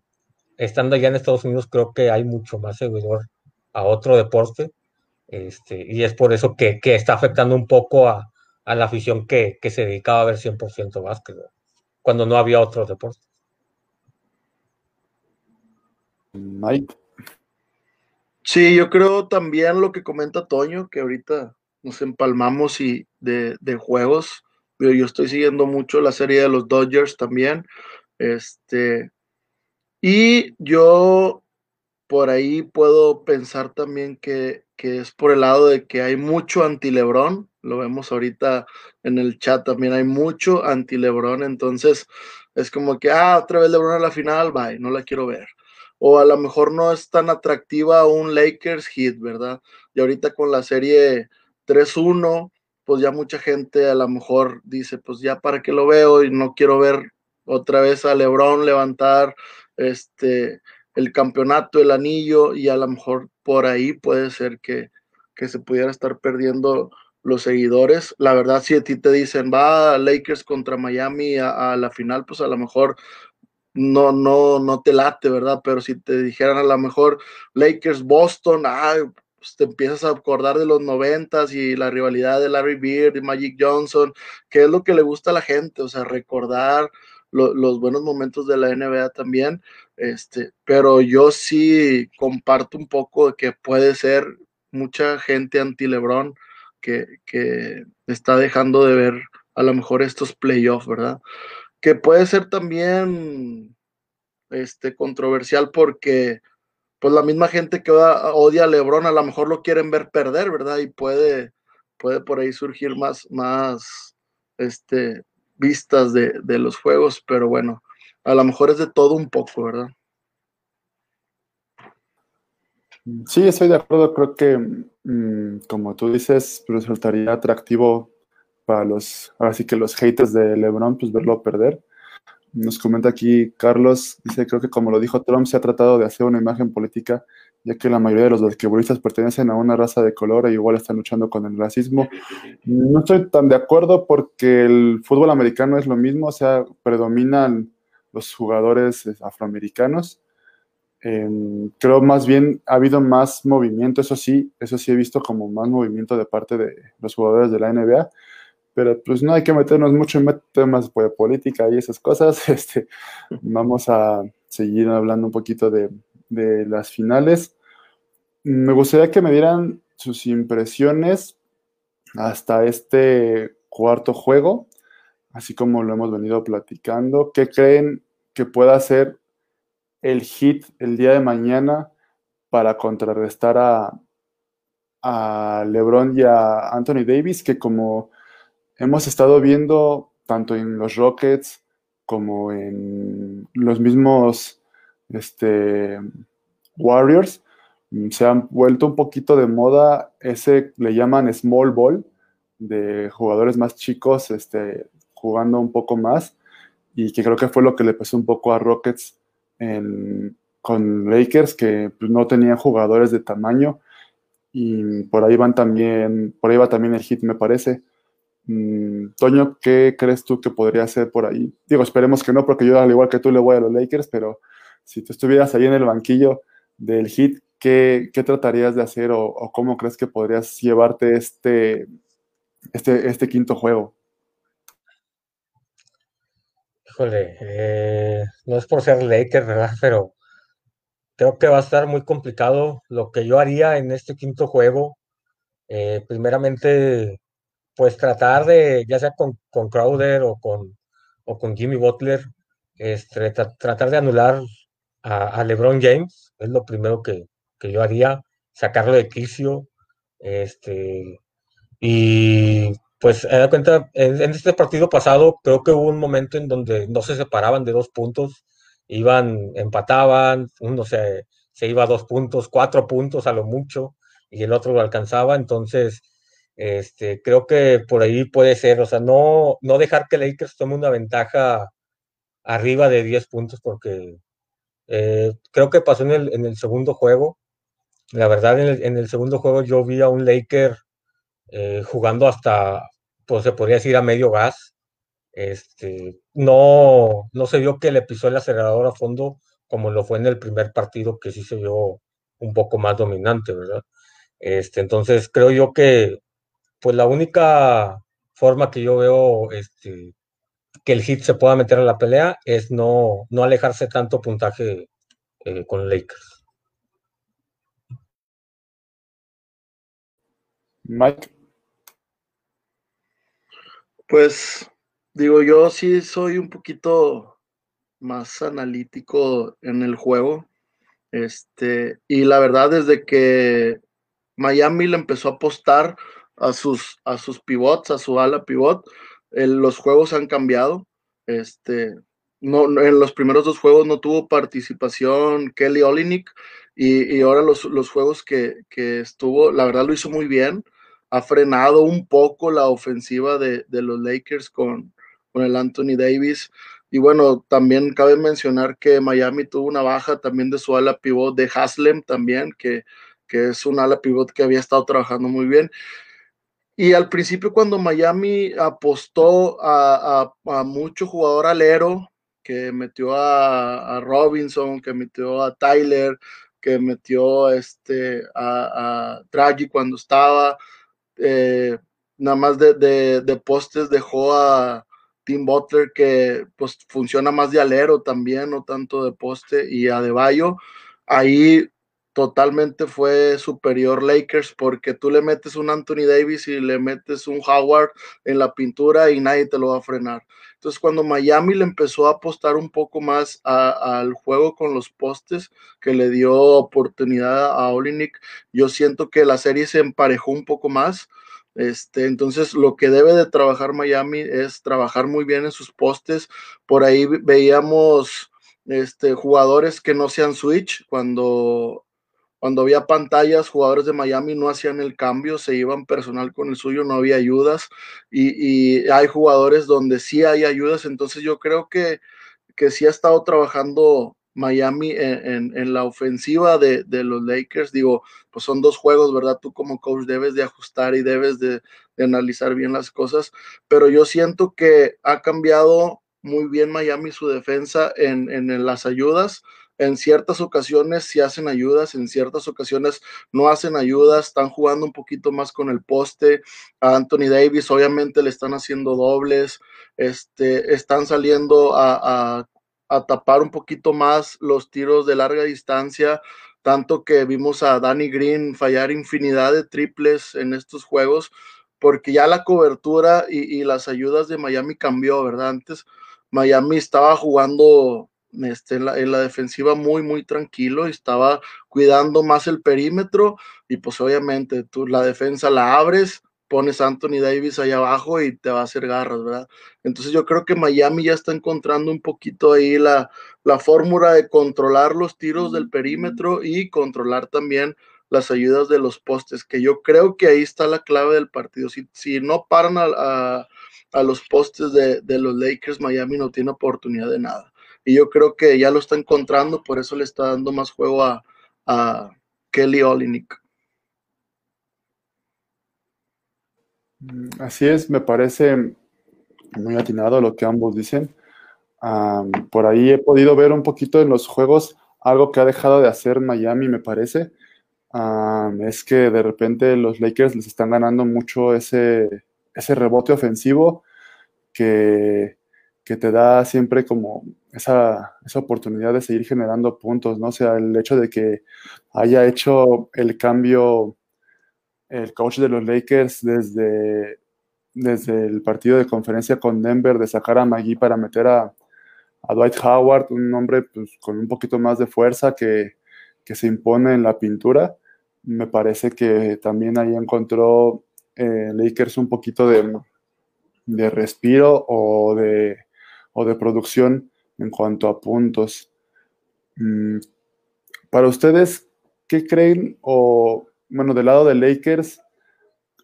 estando allá en Estados Unidos, creo que hay mucho más seguidor a otro deporte. Este, y es por eso que, está afectando un poco a, la afición que, se dedicaba a ver 100% básquet, cuando no había otro deporte. Mike. Sí, yo creo también lo que comenta Toño, que ahorita nos empalmamos y de, de juegos yo estoy siguiendo mucho la serie de los Dodgers también. Este, y yo por ahí puedo pensar también que, es por el lado de que hay mucho anti-Lebrón. Lo vemos ahorita en el chat también, hay mucho anti-Lebrón. Entonces es como que, ah, otra vez Lebrón a la final, bye, no la quiero ver. O a lo mejor no es tan atractiva un Lakers hit, ¿verdad? Y ahorita con la serie 3-1 pues ya mucha gente a lo mejor dice, pues ya para qué lo veo y no quiero ver otra vez a Lebron levantar este el campeonato, el anillo y a lo mejor por ahí puede ser que, se pudiera estar perdiendo los seguidores. La verdad, si a ti te dicen, va Lakers contra Miami a, a, la final, pues a lo mejor no, no, no te late, ¿verdad? Pero si te dijeran a lo mejor Lakers Boston, ay, pues, te empiezas a acordar de los noventas y la rivalidad de Larry Bird y Magic Johnson, que es lo que le gusta a la gente, o sea, recordar los buenos momentos de la NBA también, este, pero yo sí comparto un poco que puede ser mucha gente anti LeBron que, que está dejando de ver a lo mejor estos playoffs, ¿verdad? Que puede ser también este, controversial porque pues la misma gente que odia a LeBron a lo mejor lo quieren ver perder, ¿verdad? Y puede, puede por ahí surgir más, más este, vistas de, los juegos, pero bueno, a lo mejor es de todo un poco, ¿verdad? Sí, estoy de acuerdo. Creo que, mm, como tú dices, resultaría atractivo para los, ahora sí que los haters de LeBron, pues verlo perder. Nos comenta aquí Carlos, dice, creo que como lo dijo Trump, se ha tratado de hacer una imagen política, ya que la mayoría de los basquetbolistas pertenecen a una raza de color e igual están luchando con el racismo. No estoy tan de acuerdo porque el fútbol americano es lo mismo, o sea, predominan los jugadores afroamericanos. Em, creo más bien ha habido más movimiento, eso sí, eso sí he visto como más movimiento de parte de los jugadores de la NBA pero pues no hay que meternos mucho en temas de política y esas cosas. Este, vamos a seguir hablando un poquito de, de las finales. Me gustaría que me dieran sus impresiones hasta este cuarto juego, así como lo hemos venido platicando. ¿Qué creen que pueda ser el hit el día de mañana para contrarrestar a, a LeBron y a Anthony Davis, que como hemos estado viendo tanto en los Rockets como en los mismos este, Warriors, mm, se han vuelto un poquito de moda ese, le llaman small ball, de jugadores más chicos este, jugando un poco más, y que creo que fue lo que le pasó un poco a Rockets con Lakers, que pues, no tenían jugadores de tamaño, y por ahí van también, por ahí va también el hit, me parece. Mm, Toño, ¿qué crees tú que podría ser por ahí? Digo, esperemos que no, porque yo al igual que tú le voy a los Lakers, pero si tú estuvieras ahí en el banquillo del hit, ¿qué, tratarías de hacer o, cómo crees que podrías llevarte este, este, este quinto juego? Híjole, eh, no es por ser Lakers, ¿verdad? Pero creo que va a estar muy complicado lo que yo haría en este quinto juego. Eh, primeramente, pues tratar de, ya sea con, con Crowder o con, o con Jimmy Butler, este, tratar de anular a, LeBron James, es lo primero que, yo haría, sacarlo de quicio, este, y pues me da cuenta, en, este partido pasado creo que hubo un momento en donde no se separaban de dos puntos, iban, empataban, uno se, se iba a dos puntos, cuatro puntos a lo mucho, y el otro lo alcanzaba, entonces este, creo que por ahí puede ser, o sea, no, no dejar que Lakers tome una ventaja arriba de 10 puntos, porque eh, creo que pasó en el, en el, segundo juego. La verdad, en el, segundo juego yo vi a un Laker eh, jugando hasta, pues se podría decir, a medio gas. Este, no, no se vio que le pisó el acelerador a fondo como lo fue en el primer partido, que sí se vio un poco más dominante, ¿verdad? Este, entonces creo yo que pues la única forma que yo veo este, que el hit se pueda meter a la pelea es no, no alejarse tanto puntaje eh, con Lakers. Mike. Pues digo, yo sí soy un poquito más analítico en el juego. Este, y la verdad, desde que Miami le empezó a apostar a sus, a sus pivots, a su ala pivot. los juegos han cambiado. Este, no, en los primeros dos juegos no tuvo participación Kelly Olinik y, ahora los, juegos que, estuvo, la verdad lo hizo muy bien. Ha frenado un poco la ofensiva de, los Lakers con, con el Anthony Davis. Y bueno, también cabe mencionar que Miami tuvo una baja también de su ala pivot de Haslem también, que, que es un ala pivot que había estado trabajando muy bien. Y al principio cuando Miami apostó a, mucho jugador alero, que metió a, Robinson, que metió a Tyler, que metió este, a, a cuando estaba, eh, nada más de, postes dejó a Tim Butler, que pues funciona más de alero también, no tanto de poste, y a De Bayo, ahí totalmente fue superior Lakers porque tú le metes un Anthony Davis y le metes un Howard en la pintura y nadie te lo va a frenar. Entonces cuando Miami le empezó a apostar un poco más al juego con los postes que le dio oportunidad a Olinik, yo siento que la serie se emparejó un poco más. Este, entonces, lo que debe de trabajar Miami es trabajar muy bien en sus postes. Por ahí veíamos este, jugadores que no sean switch cuando cuando había pantallas, jugadores de Miami no hacían el cambio, se iban personal con el suyo, no había ayudas. Y, hay jugadores donde sí hay ayudas. Entonces yo creo que, que sí ha estado trabajando Miami en, la ofensiva de, los Lakers. Digo, pues son dos juegos, ¿verdad? Tú como coach debes de ajustar y debes de, de analizar bien las cosas. Pero yo siento que ha cambiado muy bien Miami su defensa en, en las ayudas en ciertas ocasiones sí hacen ayudas, en ciertas ocasiones no hacen ayudas, están jugando un poquito más con el poste. A Anthony Davis obviamente le están haciendo dobles, este, están saliendo a, a tapar un poquito más los tiros de larga distancia, tanto que vimos a Danny Green fallar infinidad de triples en estos juegos, porque ya la cobertura y, y las ayudas de Miami cambió, ¿verdad? Antes Miami estaba jugando este, en, la, defensiva muy, muy tranquilo y estaba cuidando más el perímetro y pues obviamente tú la defensa la abres, pones a Anthony Davis ahí abajo y te va a hacer garras, ¿verdad? Entonces yo creo que Miami ya está encontrando un poquito ahí la, la fórmula de controlar los tiros del perímetro y controlar también las ayudas de los postes, que yo creo que ahí está la clave del partido. Si, si no paran a, a, los postes de, de los Lakers, Miami no tiene oportunidad de nada y yo creo que ya lo está encontrando, por eso le está dando más juego a, Kelly Olinik. Mm, así es, me parece muy atinado lo que ambos dicen. por ahí he podido ver un poquito en los juegos algo que ha dejado de hacer Miami, me parece. es que de repente los Lakers les están ganando mucho ese, ese rebote ofensivo que, que te da siempre como esa, oportunidad de seguir generando puntos, ¿no? O sea, el hecho de que haya hecho el cambio el coach de los Lakers desde, desde el partido de conferencia con Denver, de sacar a Magui para meter a, Dwight Howard, un hombre pues, con un poquito más de fuerza que, se impone en la pintura. Me parece que también ahí encontró eh, Lakers un poquito de, de respiro o de, o de producción en cuanto a puntos. Mm, para ustedes, ¿qué creen? O, bueno, del lado de Lakers,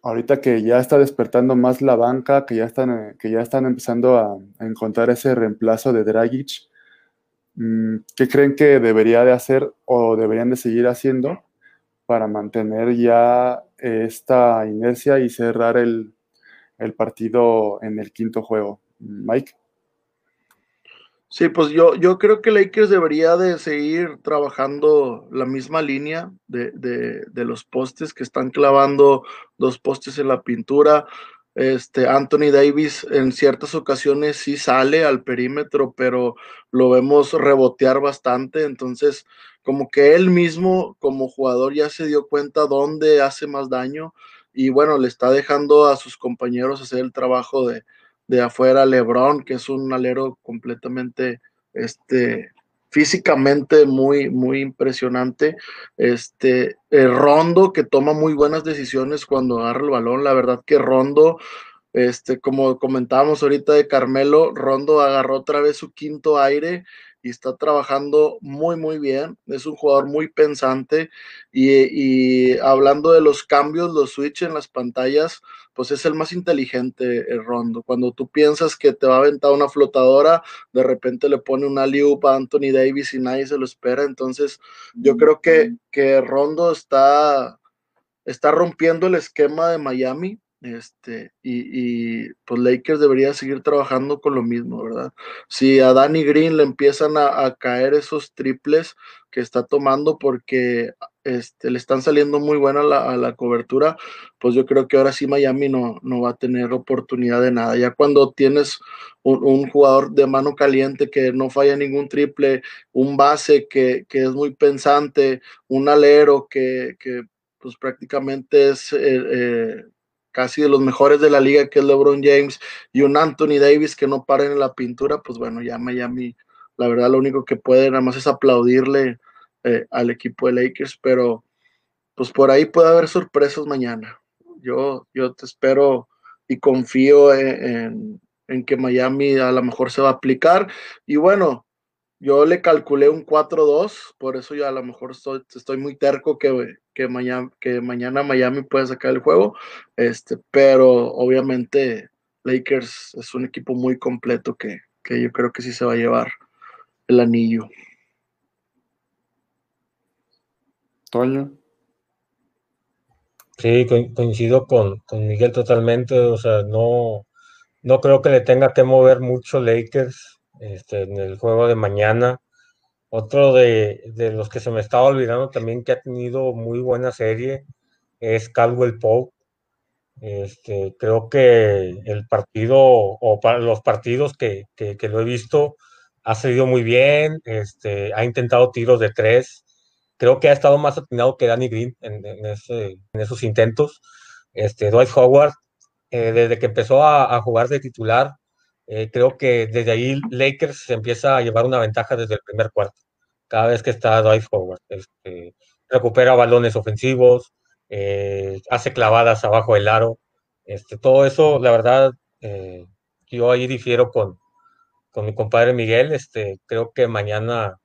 ahorita que ya está despertando más la banca, que ya están, que ya están empezando a, encontrar ese reemplazo de Dragic, mm, ¿qué creen que debería de hacer o deberían de seguir haciendo para mantener ya esta inercia y cerrar el partido en el quinto juego? Mike. Sí, pues yo, yo creo que Lakers debería de seguir trabajando la misma línea de, de, los postes que están clavando dos postes en la pintura. Este, Anthony Davis en ciertas ocasiones sí sale al perímetro, pero lo vemos rebotear bastante. Entonces, como que él mismo como jugador ya se dio cuenta dónde hace más daño y bueno, le está dejando a sus compañeros hacer el trabajo de, de afuera LeBron, que es un alero completamente este, físicamente muy, muy impresionante. Este, Rondo, que toma muy buenas decisiones cuando agarra el balón. La verdad que Rondo, este, como comentábamos ahorita de Carmelo, Rondo agarró otra vez su quinto aire y está trabajando muy, muy bien. Es un jugador muy pensante y, y hablando de los cambios, los switch en las pantallas, pues es el más inteligente el Rondo. Cuando tú piensas que te va a aventar una flotadora, de repente le pone una liupa a Anthony Davis y nadie se lo espera. Entonces, yo creo que, que Rondo está, está rompiendo el esquema de Miami. Este, y, y, pues Lakers debería seguir trabajando con lo mismo, ¿verdad? Si a Danny Green le empiezan a, caer esos triples que está tomando, porque este, le están saliendo muy buena a la cobertura, pues yo creo que ahora sí Miami no, no va a tener oportunidad de nada. Ya cuando tienes un, jugador de mano caliente que no falla ningún triple, un base que, es muy pensante, un alero que, pues prácticamente es eh, eh, casi de los mejores de la liga, que es LeBron James, y un Anthony Davis que no paren en la pintura, pues bueno, ya Miami, la verdad, lo único que puede nada más es aplaudirle eh, al equipo de Lakers, pero pues por ahí puede haber sorpresas mañana. Yo, yo te espero y confío en, que Miami a lo mejor se va a aplicar. Y bueno, yo le calculé un 4-2, por eso yo a lo mejor estoy, estoy muy terco que, que, mañana, que mañana Miami puede sacar el juego, este, pero obviamente Lakers es un equipo muy completo que, que yo creo que sí se va a llevar el anillo. Sí, coincido con, Miguel totalmente, o sea, no, no creo que le tenga que mover mucho Lakers este, en el juego de mañana. Otro de, los que se me estaba olvidando también que ha tenido muy buena serie es Caldwell Pope. Este, creo que el partido o para los partidos que, lo he visto ha salido muy bien, este, ha intentado tiros de tres, creo que ha estado más atinado que Danny Green en, esos intentos. Este, Dwight Howard, eh, desde que empezó a, jugar de titular, eh, creo que desde ahí Lakers se empieza a llevar una ventaja desde el primer cuarto. Cada vez que está Dwight Howard, este, recupera balones ofensivos, eh, hace clavadas abajo del aro. Este, todo eso, la verdad, yo ahí difiero con, con mi compadre Miguel. Este, creo que mañana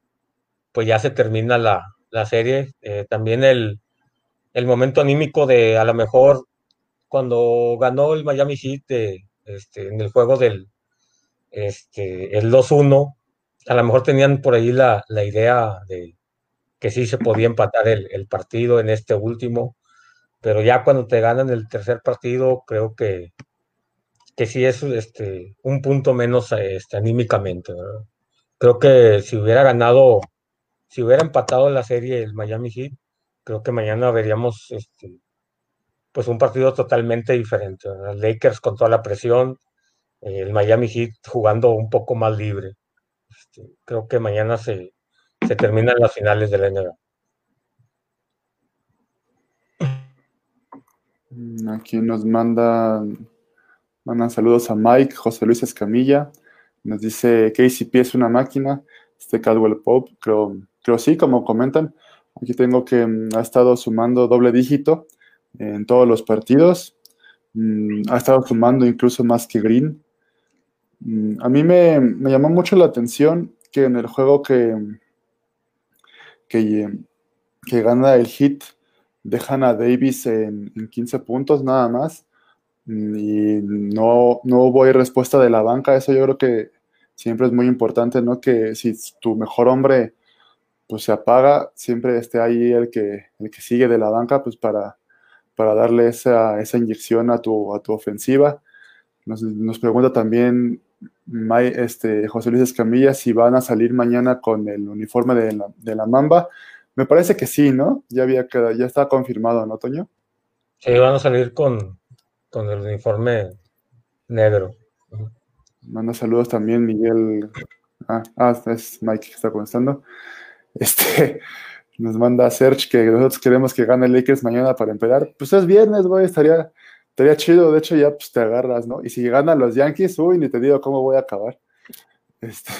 pues ya se termina la, la serie. Eh, también el, momento anímico de a lo mejor cuando ganó el Miami Heat este, en el juego del este, el 2-1, a lo mejor tenían por ahí la, idea de que sí se podía empatar el, partido en este último, pero ya cuando te ganan el tercer partido, creo que, que sí es este, un punto menos este, anímicamente. Creo que si hubiera ganado si hubiera empatado la serie el Miami Heat, creo que mañana veríamos este, pues un partido totalmente diferente. Lakers con toda la presión, el Miami Heat jugando un poco más libre. Este, creo que mañana se, se terminan las finales de la NBA. Mm, aquí nos mandan, mandan saludos a Mike, José Luis Escamilla. Nos dice ACP es una máquina. Este Caldwell Pope, creo, Creo sí, como comentan, aquí tengo que mm, ha estado sumando doble dígito en todos los partidos. Mm, ha estado sumando incluso más que Green. Mm, a mí me, llamó mucho la atención que en el juego que, que, gana el hit dejan a Davis en, 15 puntos nada más y no, no hubo respuesta de la banca. Eso yo creo que siempre es muy importante, ¿no? Que si tu mejor hombre pues se apaga, siempre esté ahí el que, el que sigue de la banca, pues para, para darle esa, esa inyección a tu, a tu ofensiva. Nos, pregunta también este, José Luis Escamilla si van a salir mañana con el uniforme de la, de la Mamba. Me parece que sí, ¿no? Ya había ya está confirmado, ¿no, Toño? Sí, van a salir con, con el uniforme negro. Manda saludos también Miguel. Ah, ah, es Mike que está contestando. Este, nos manda Serge que nosotros queremos que gane Lakers mañana para empezar. Pues es viernes, güey, estaría, estaría chido. De hecho, ya pues, te agarras, ¿no? Y si ganan los Yankees, uy, ni te digo cómo voy a acabar. Este,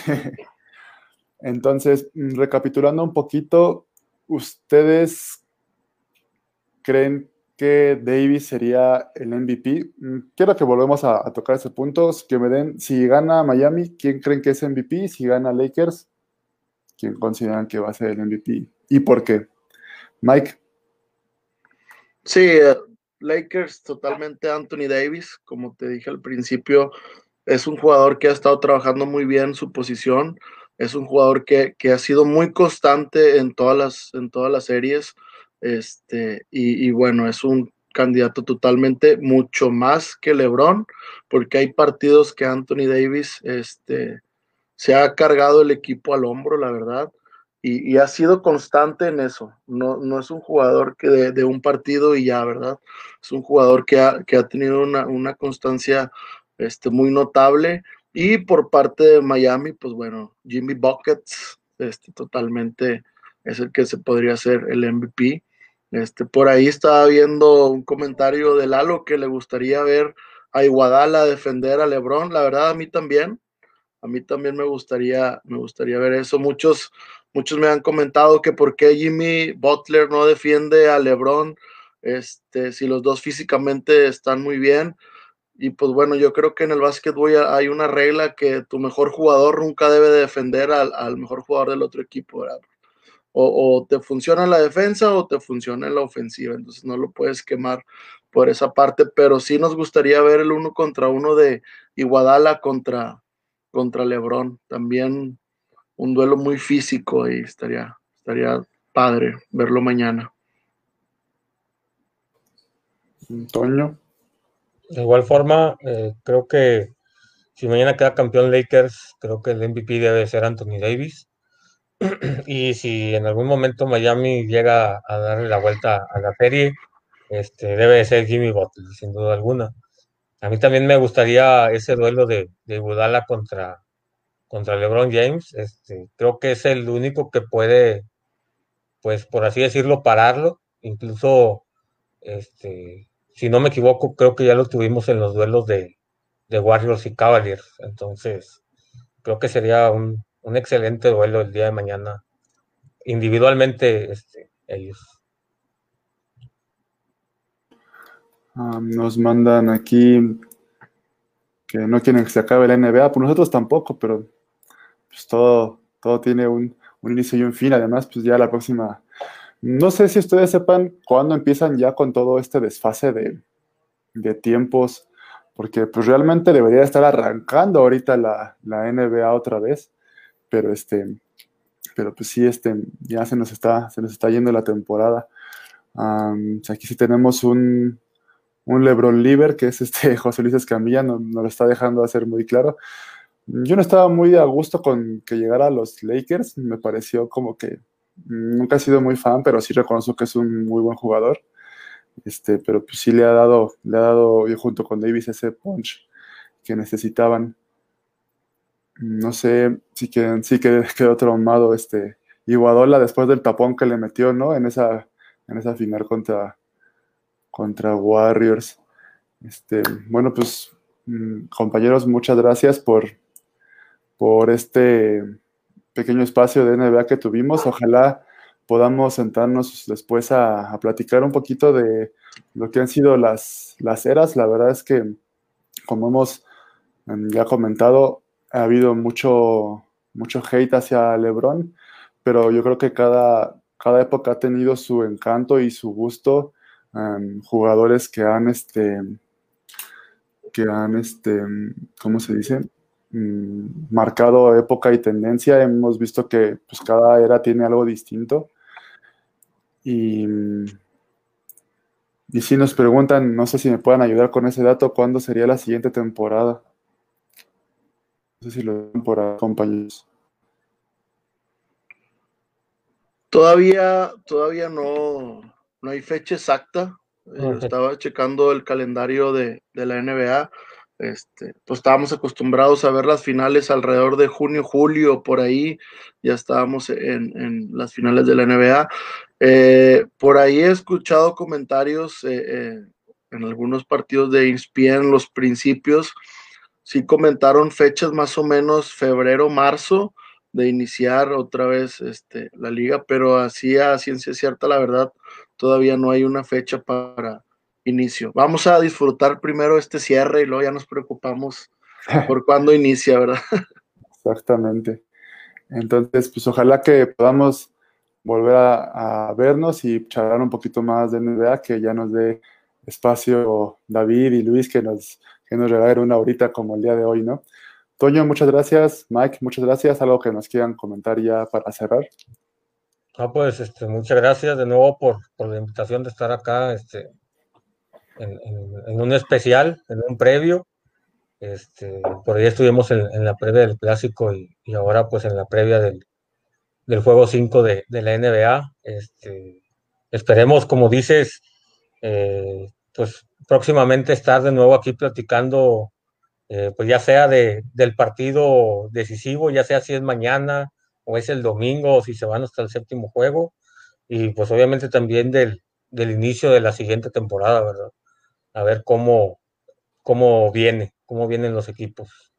entonces, mm, recapitulando un poquito, ¿ustedes creen que Davis sería el MVP? Mm, quiero que volvamos a, a tocar ese punto. Que me den, si gana Miami, ¿quién creen que es MVP? Si gana Lakers, quién consideran que va a ser el MVP y por qué. Mike. Sí, Lakers totalmente Anthony Davis, como te dije al principio, es un jugador que ha estado trabajando muy bien su posición, es un jugador que, ha sido muy constante en todas las, en todas las series, este, y, y bueno, es un candidato totalmente mucho más que LeBron, porque hay partidos que Anthony Davis este, se ha cargado el equipo al hombro, la verdad. Y, ha sido constante en eso. No, no es un jugador que de, un partido y ya, ¿verdad? Es un jugador que ha, que ha tenido una, una, constancia este, muy notable. Y por parte de Miami, pues bueno, Jimmy Buckets, este, totalmente es el que se podría ser el MVP. Este, por ahí estaba viendo un comentario de Lalo que le gustaría ver a Iguadala defender a LeBron. La verdad, a mí también. A mí también me gustaría, me gustaría ver eso. Muchos, Muchos me han comentado que por qué Jimmy Butler no defiende a LeBron, este, si los dos físicamente están muy bien. Y pues bueno, yo creo que en el básquetbol hay una regla que tu mejor jugador nunca debe defender al, mejor jugador del otro equipo, O, o, te funciona la defensa o te funciona la ofensiva, entonces no lo puedes quemar por esa parte, pero sí nos gustaría ver el uno contra uno de Iguadala contra, contra Lebron. También un duelo muy físico y estaría, estaría padre verlo mañana. Antonio. De igual forma, eh, creo que si mañana queda campeón Lakers, creo que el MVP debe ser Anthony Davis. y si en algún momento Miami llega a darle la vuelta a la serie, este, debe ser Jimmy Butler, sin duda alguna. A mí también me gustaría ese duelo de, de Budala contra, contra LeBron James. Este, creo que es el único que puede, pues por así decirlo, pararlo. Incluso, este, si no me equivoco, creo que ya lo tuvimos en los duelos de, Warriors y Cavaliers. Entonces, creo que sería un, excelente duelo el día de mañana. Individualmente, este, ellos. Ah, nos mandan aquí que no quieren que se acabe la NBA, pues nosotros tampoco, pero pues todo, todo tiene un, inicio y un fin. Además, pues ya la próxima, no sé si ustedes sepan cuándo empiezan ya con todo este desfase de, tiempos, porque pues realmente debería estar arrancando ahorita la, NBA otra vez, pero este, pero pues sí, este, ya se nos está, se nos está yendo la temporada. aquí sí tenemos un, un Lebron Liver, que es este José Luis Escamilla, nos no lo está dejando hacer muy claro. Yo no estaba muy a gusto con que llegara a los Lakers. Me pareció como que nunca he sido muy fan, pero sí reconozco que es un muy buen jugador. Este, pero pues sí le ha dado, le ha dado, yo junto con Davis, ese punch que necesitaban. No sé si que, sí quedó traumado este Iguadola después del tapón que le metió, ¿no? En esa, en esa final contra, contra Warriors. Este, bueno, pues mm, compañeros, muchas gracias por, por este pequeño espacio de NBA que tuvimos. Ojalá podamos sentarnos después a, platicar un poquito de lo que han sido las, las eras. La verdad es que, como hemos em, ya comentado, ha habido mucho, mucho hate hacia LeBron, pero yo creo que cada, cada época ha tenido su encanto y su gusto. Jugadores que han, este, que han, este, ¿cómo se dice? Mm, marcado época y tendencia. Hemos visto que pues, cada era tiene algo distinto. Y, y si nos preguntan, no sé si me puedan ayudar con ese dato, ¿cuándo sería la siguiente temporada? No sé si lo por compañeros. Todavía, todavía no, no hay fecha exacta. Eh, estaba checando el calendario de, de la NBA este, pues estábamos acostumbrados a ver las finales alrededor de junio, julio, por ahí, ya estábamos en, las finales de la NBA. Eh, por ahí he escuchado comentarios eh, eh, en algunos partidos de ESPN en los principios, sí comentaron fechas más o menos febrero, marzo de iniciar otra vez este, la liga, pero así a ciencia cierta, la verdad, todavía no hay una fecha para inicio. Vamos a disfrutar primero este cierre y luego ya nos preocupamos por cuándo inicia, ¿verdad? Exactamente. Entonces, pues ojalá que podamos volver a, vernos y charlar un poquito más de NBA, que ya nos dé espacio David y Luis, que nos, que nos regalen una horita como el día de hoy, ¿no? Toño, muchas gracias. Mike, muchas gracias. Algo que nos quieran comentar ya para cerrar. Pues este, muchas gracias de nuevo por, por la invitación de estar acá. Este, en, un especial, en un previo. Este, por ahí estuvimos en, la previa del clásico y, ahora pues en la previa del, del juego 5 de, de, la NBA. Este, esperemos, como dices, eh, pues próximamente estar de nuevo aquí platicando, eh, pues ya sea de, del partido decisivo, ya sea si es mañana o es el domingo o si se van hasta el séptimo juego, y pues obviamente también del, del inicio de la siguiente temporada, ¿verdad? A ver cómo, cómo viene, cómo vienen los equipos.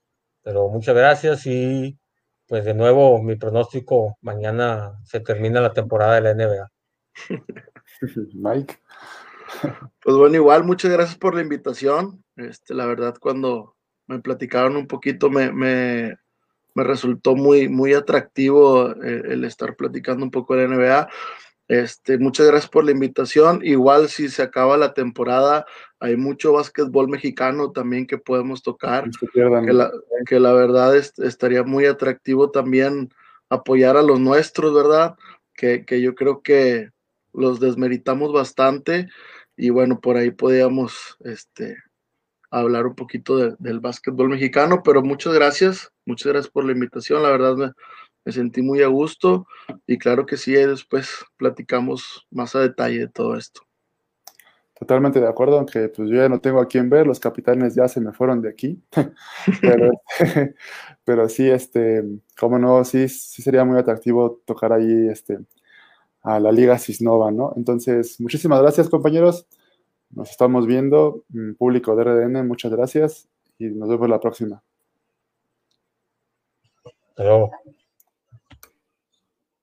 Pero muchas gracias y pues de nuevo mi pronóstico, mañana se termina la temporada de la NBA. Mike. Pues bueno, igual, muchas gracias por la invitación. Este, la verdad, cuando me platicaron un poquito, me, me, me resultó muy, muy atractivo el, eh, el, estar platicando un poco de la NBA. Este, muchas gracias por la invitación. Igual si se acaba la temporada, hay mucho básquetbol mexicano también que podemos tocar. Que la, que la, verdad es, estaría muy atractivo también apoyar a los nuestros, ¿verdad? Que, que, yo creo que los desmeritamos bastante y bueno, por ahí podíamos este, hablar un poquito de, del básquetbol mexicano, pero muchas gracias, muchas gracias por la invitación, la verdad me, me sentí muy a gusto y claro que sí, después platicamos más a detalle de todo esto. Totalmente de acuerdo, aunque pues yo ya no tengo a quién ver, los capitanes ya se me fueron de aquí, pero, pero, sí, este, como no, sí, sí sería muy atractivo tocar ahí este, a la Liga Cisnova, ¿no? Entonces, muchísimas gracias compañeros, nos estamos viendo, mm, público de RDN, muchas gracias y nos vemos la próxima. Hasta luego.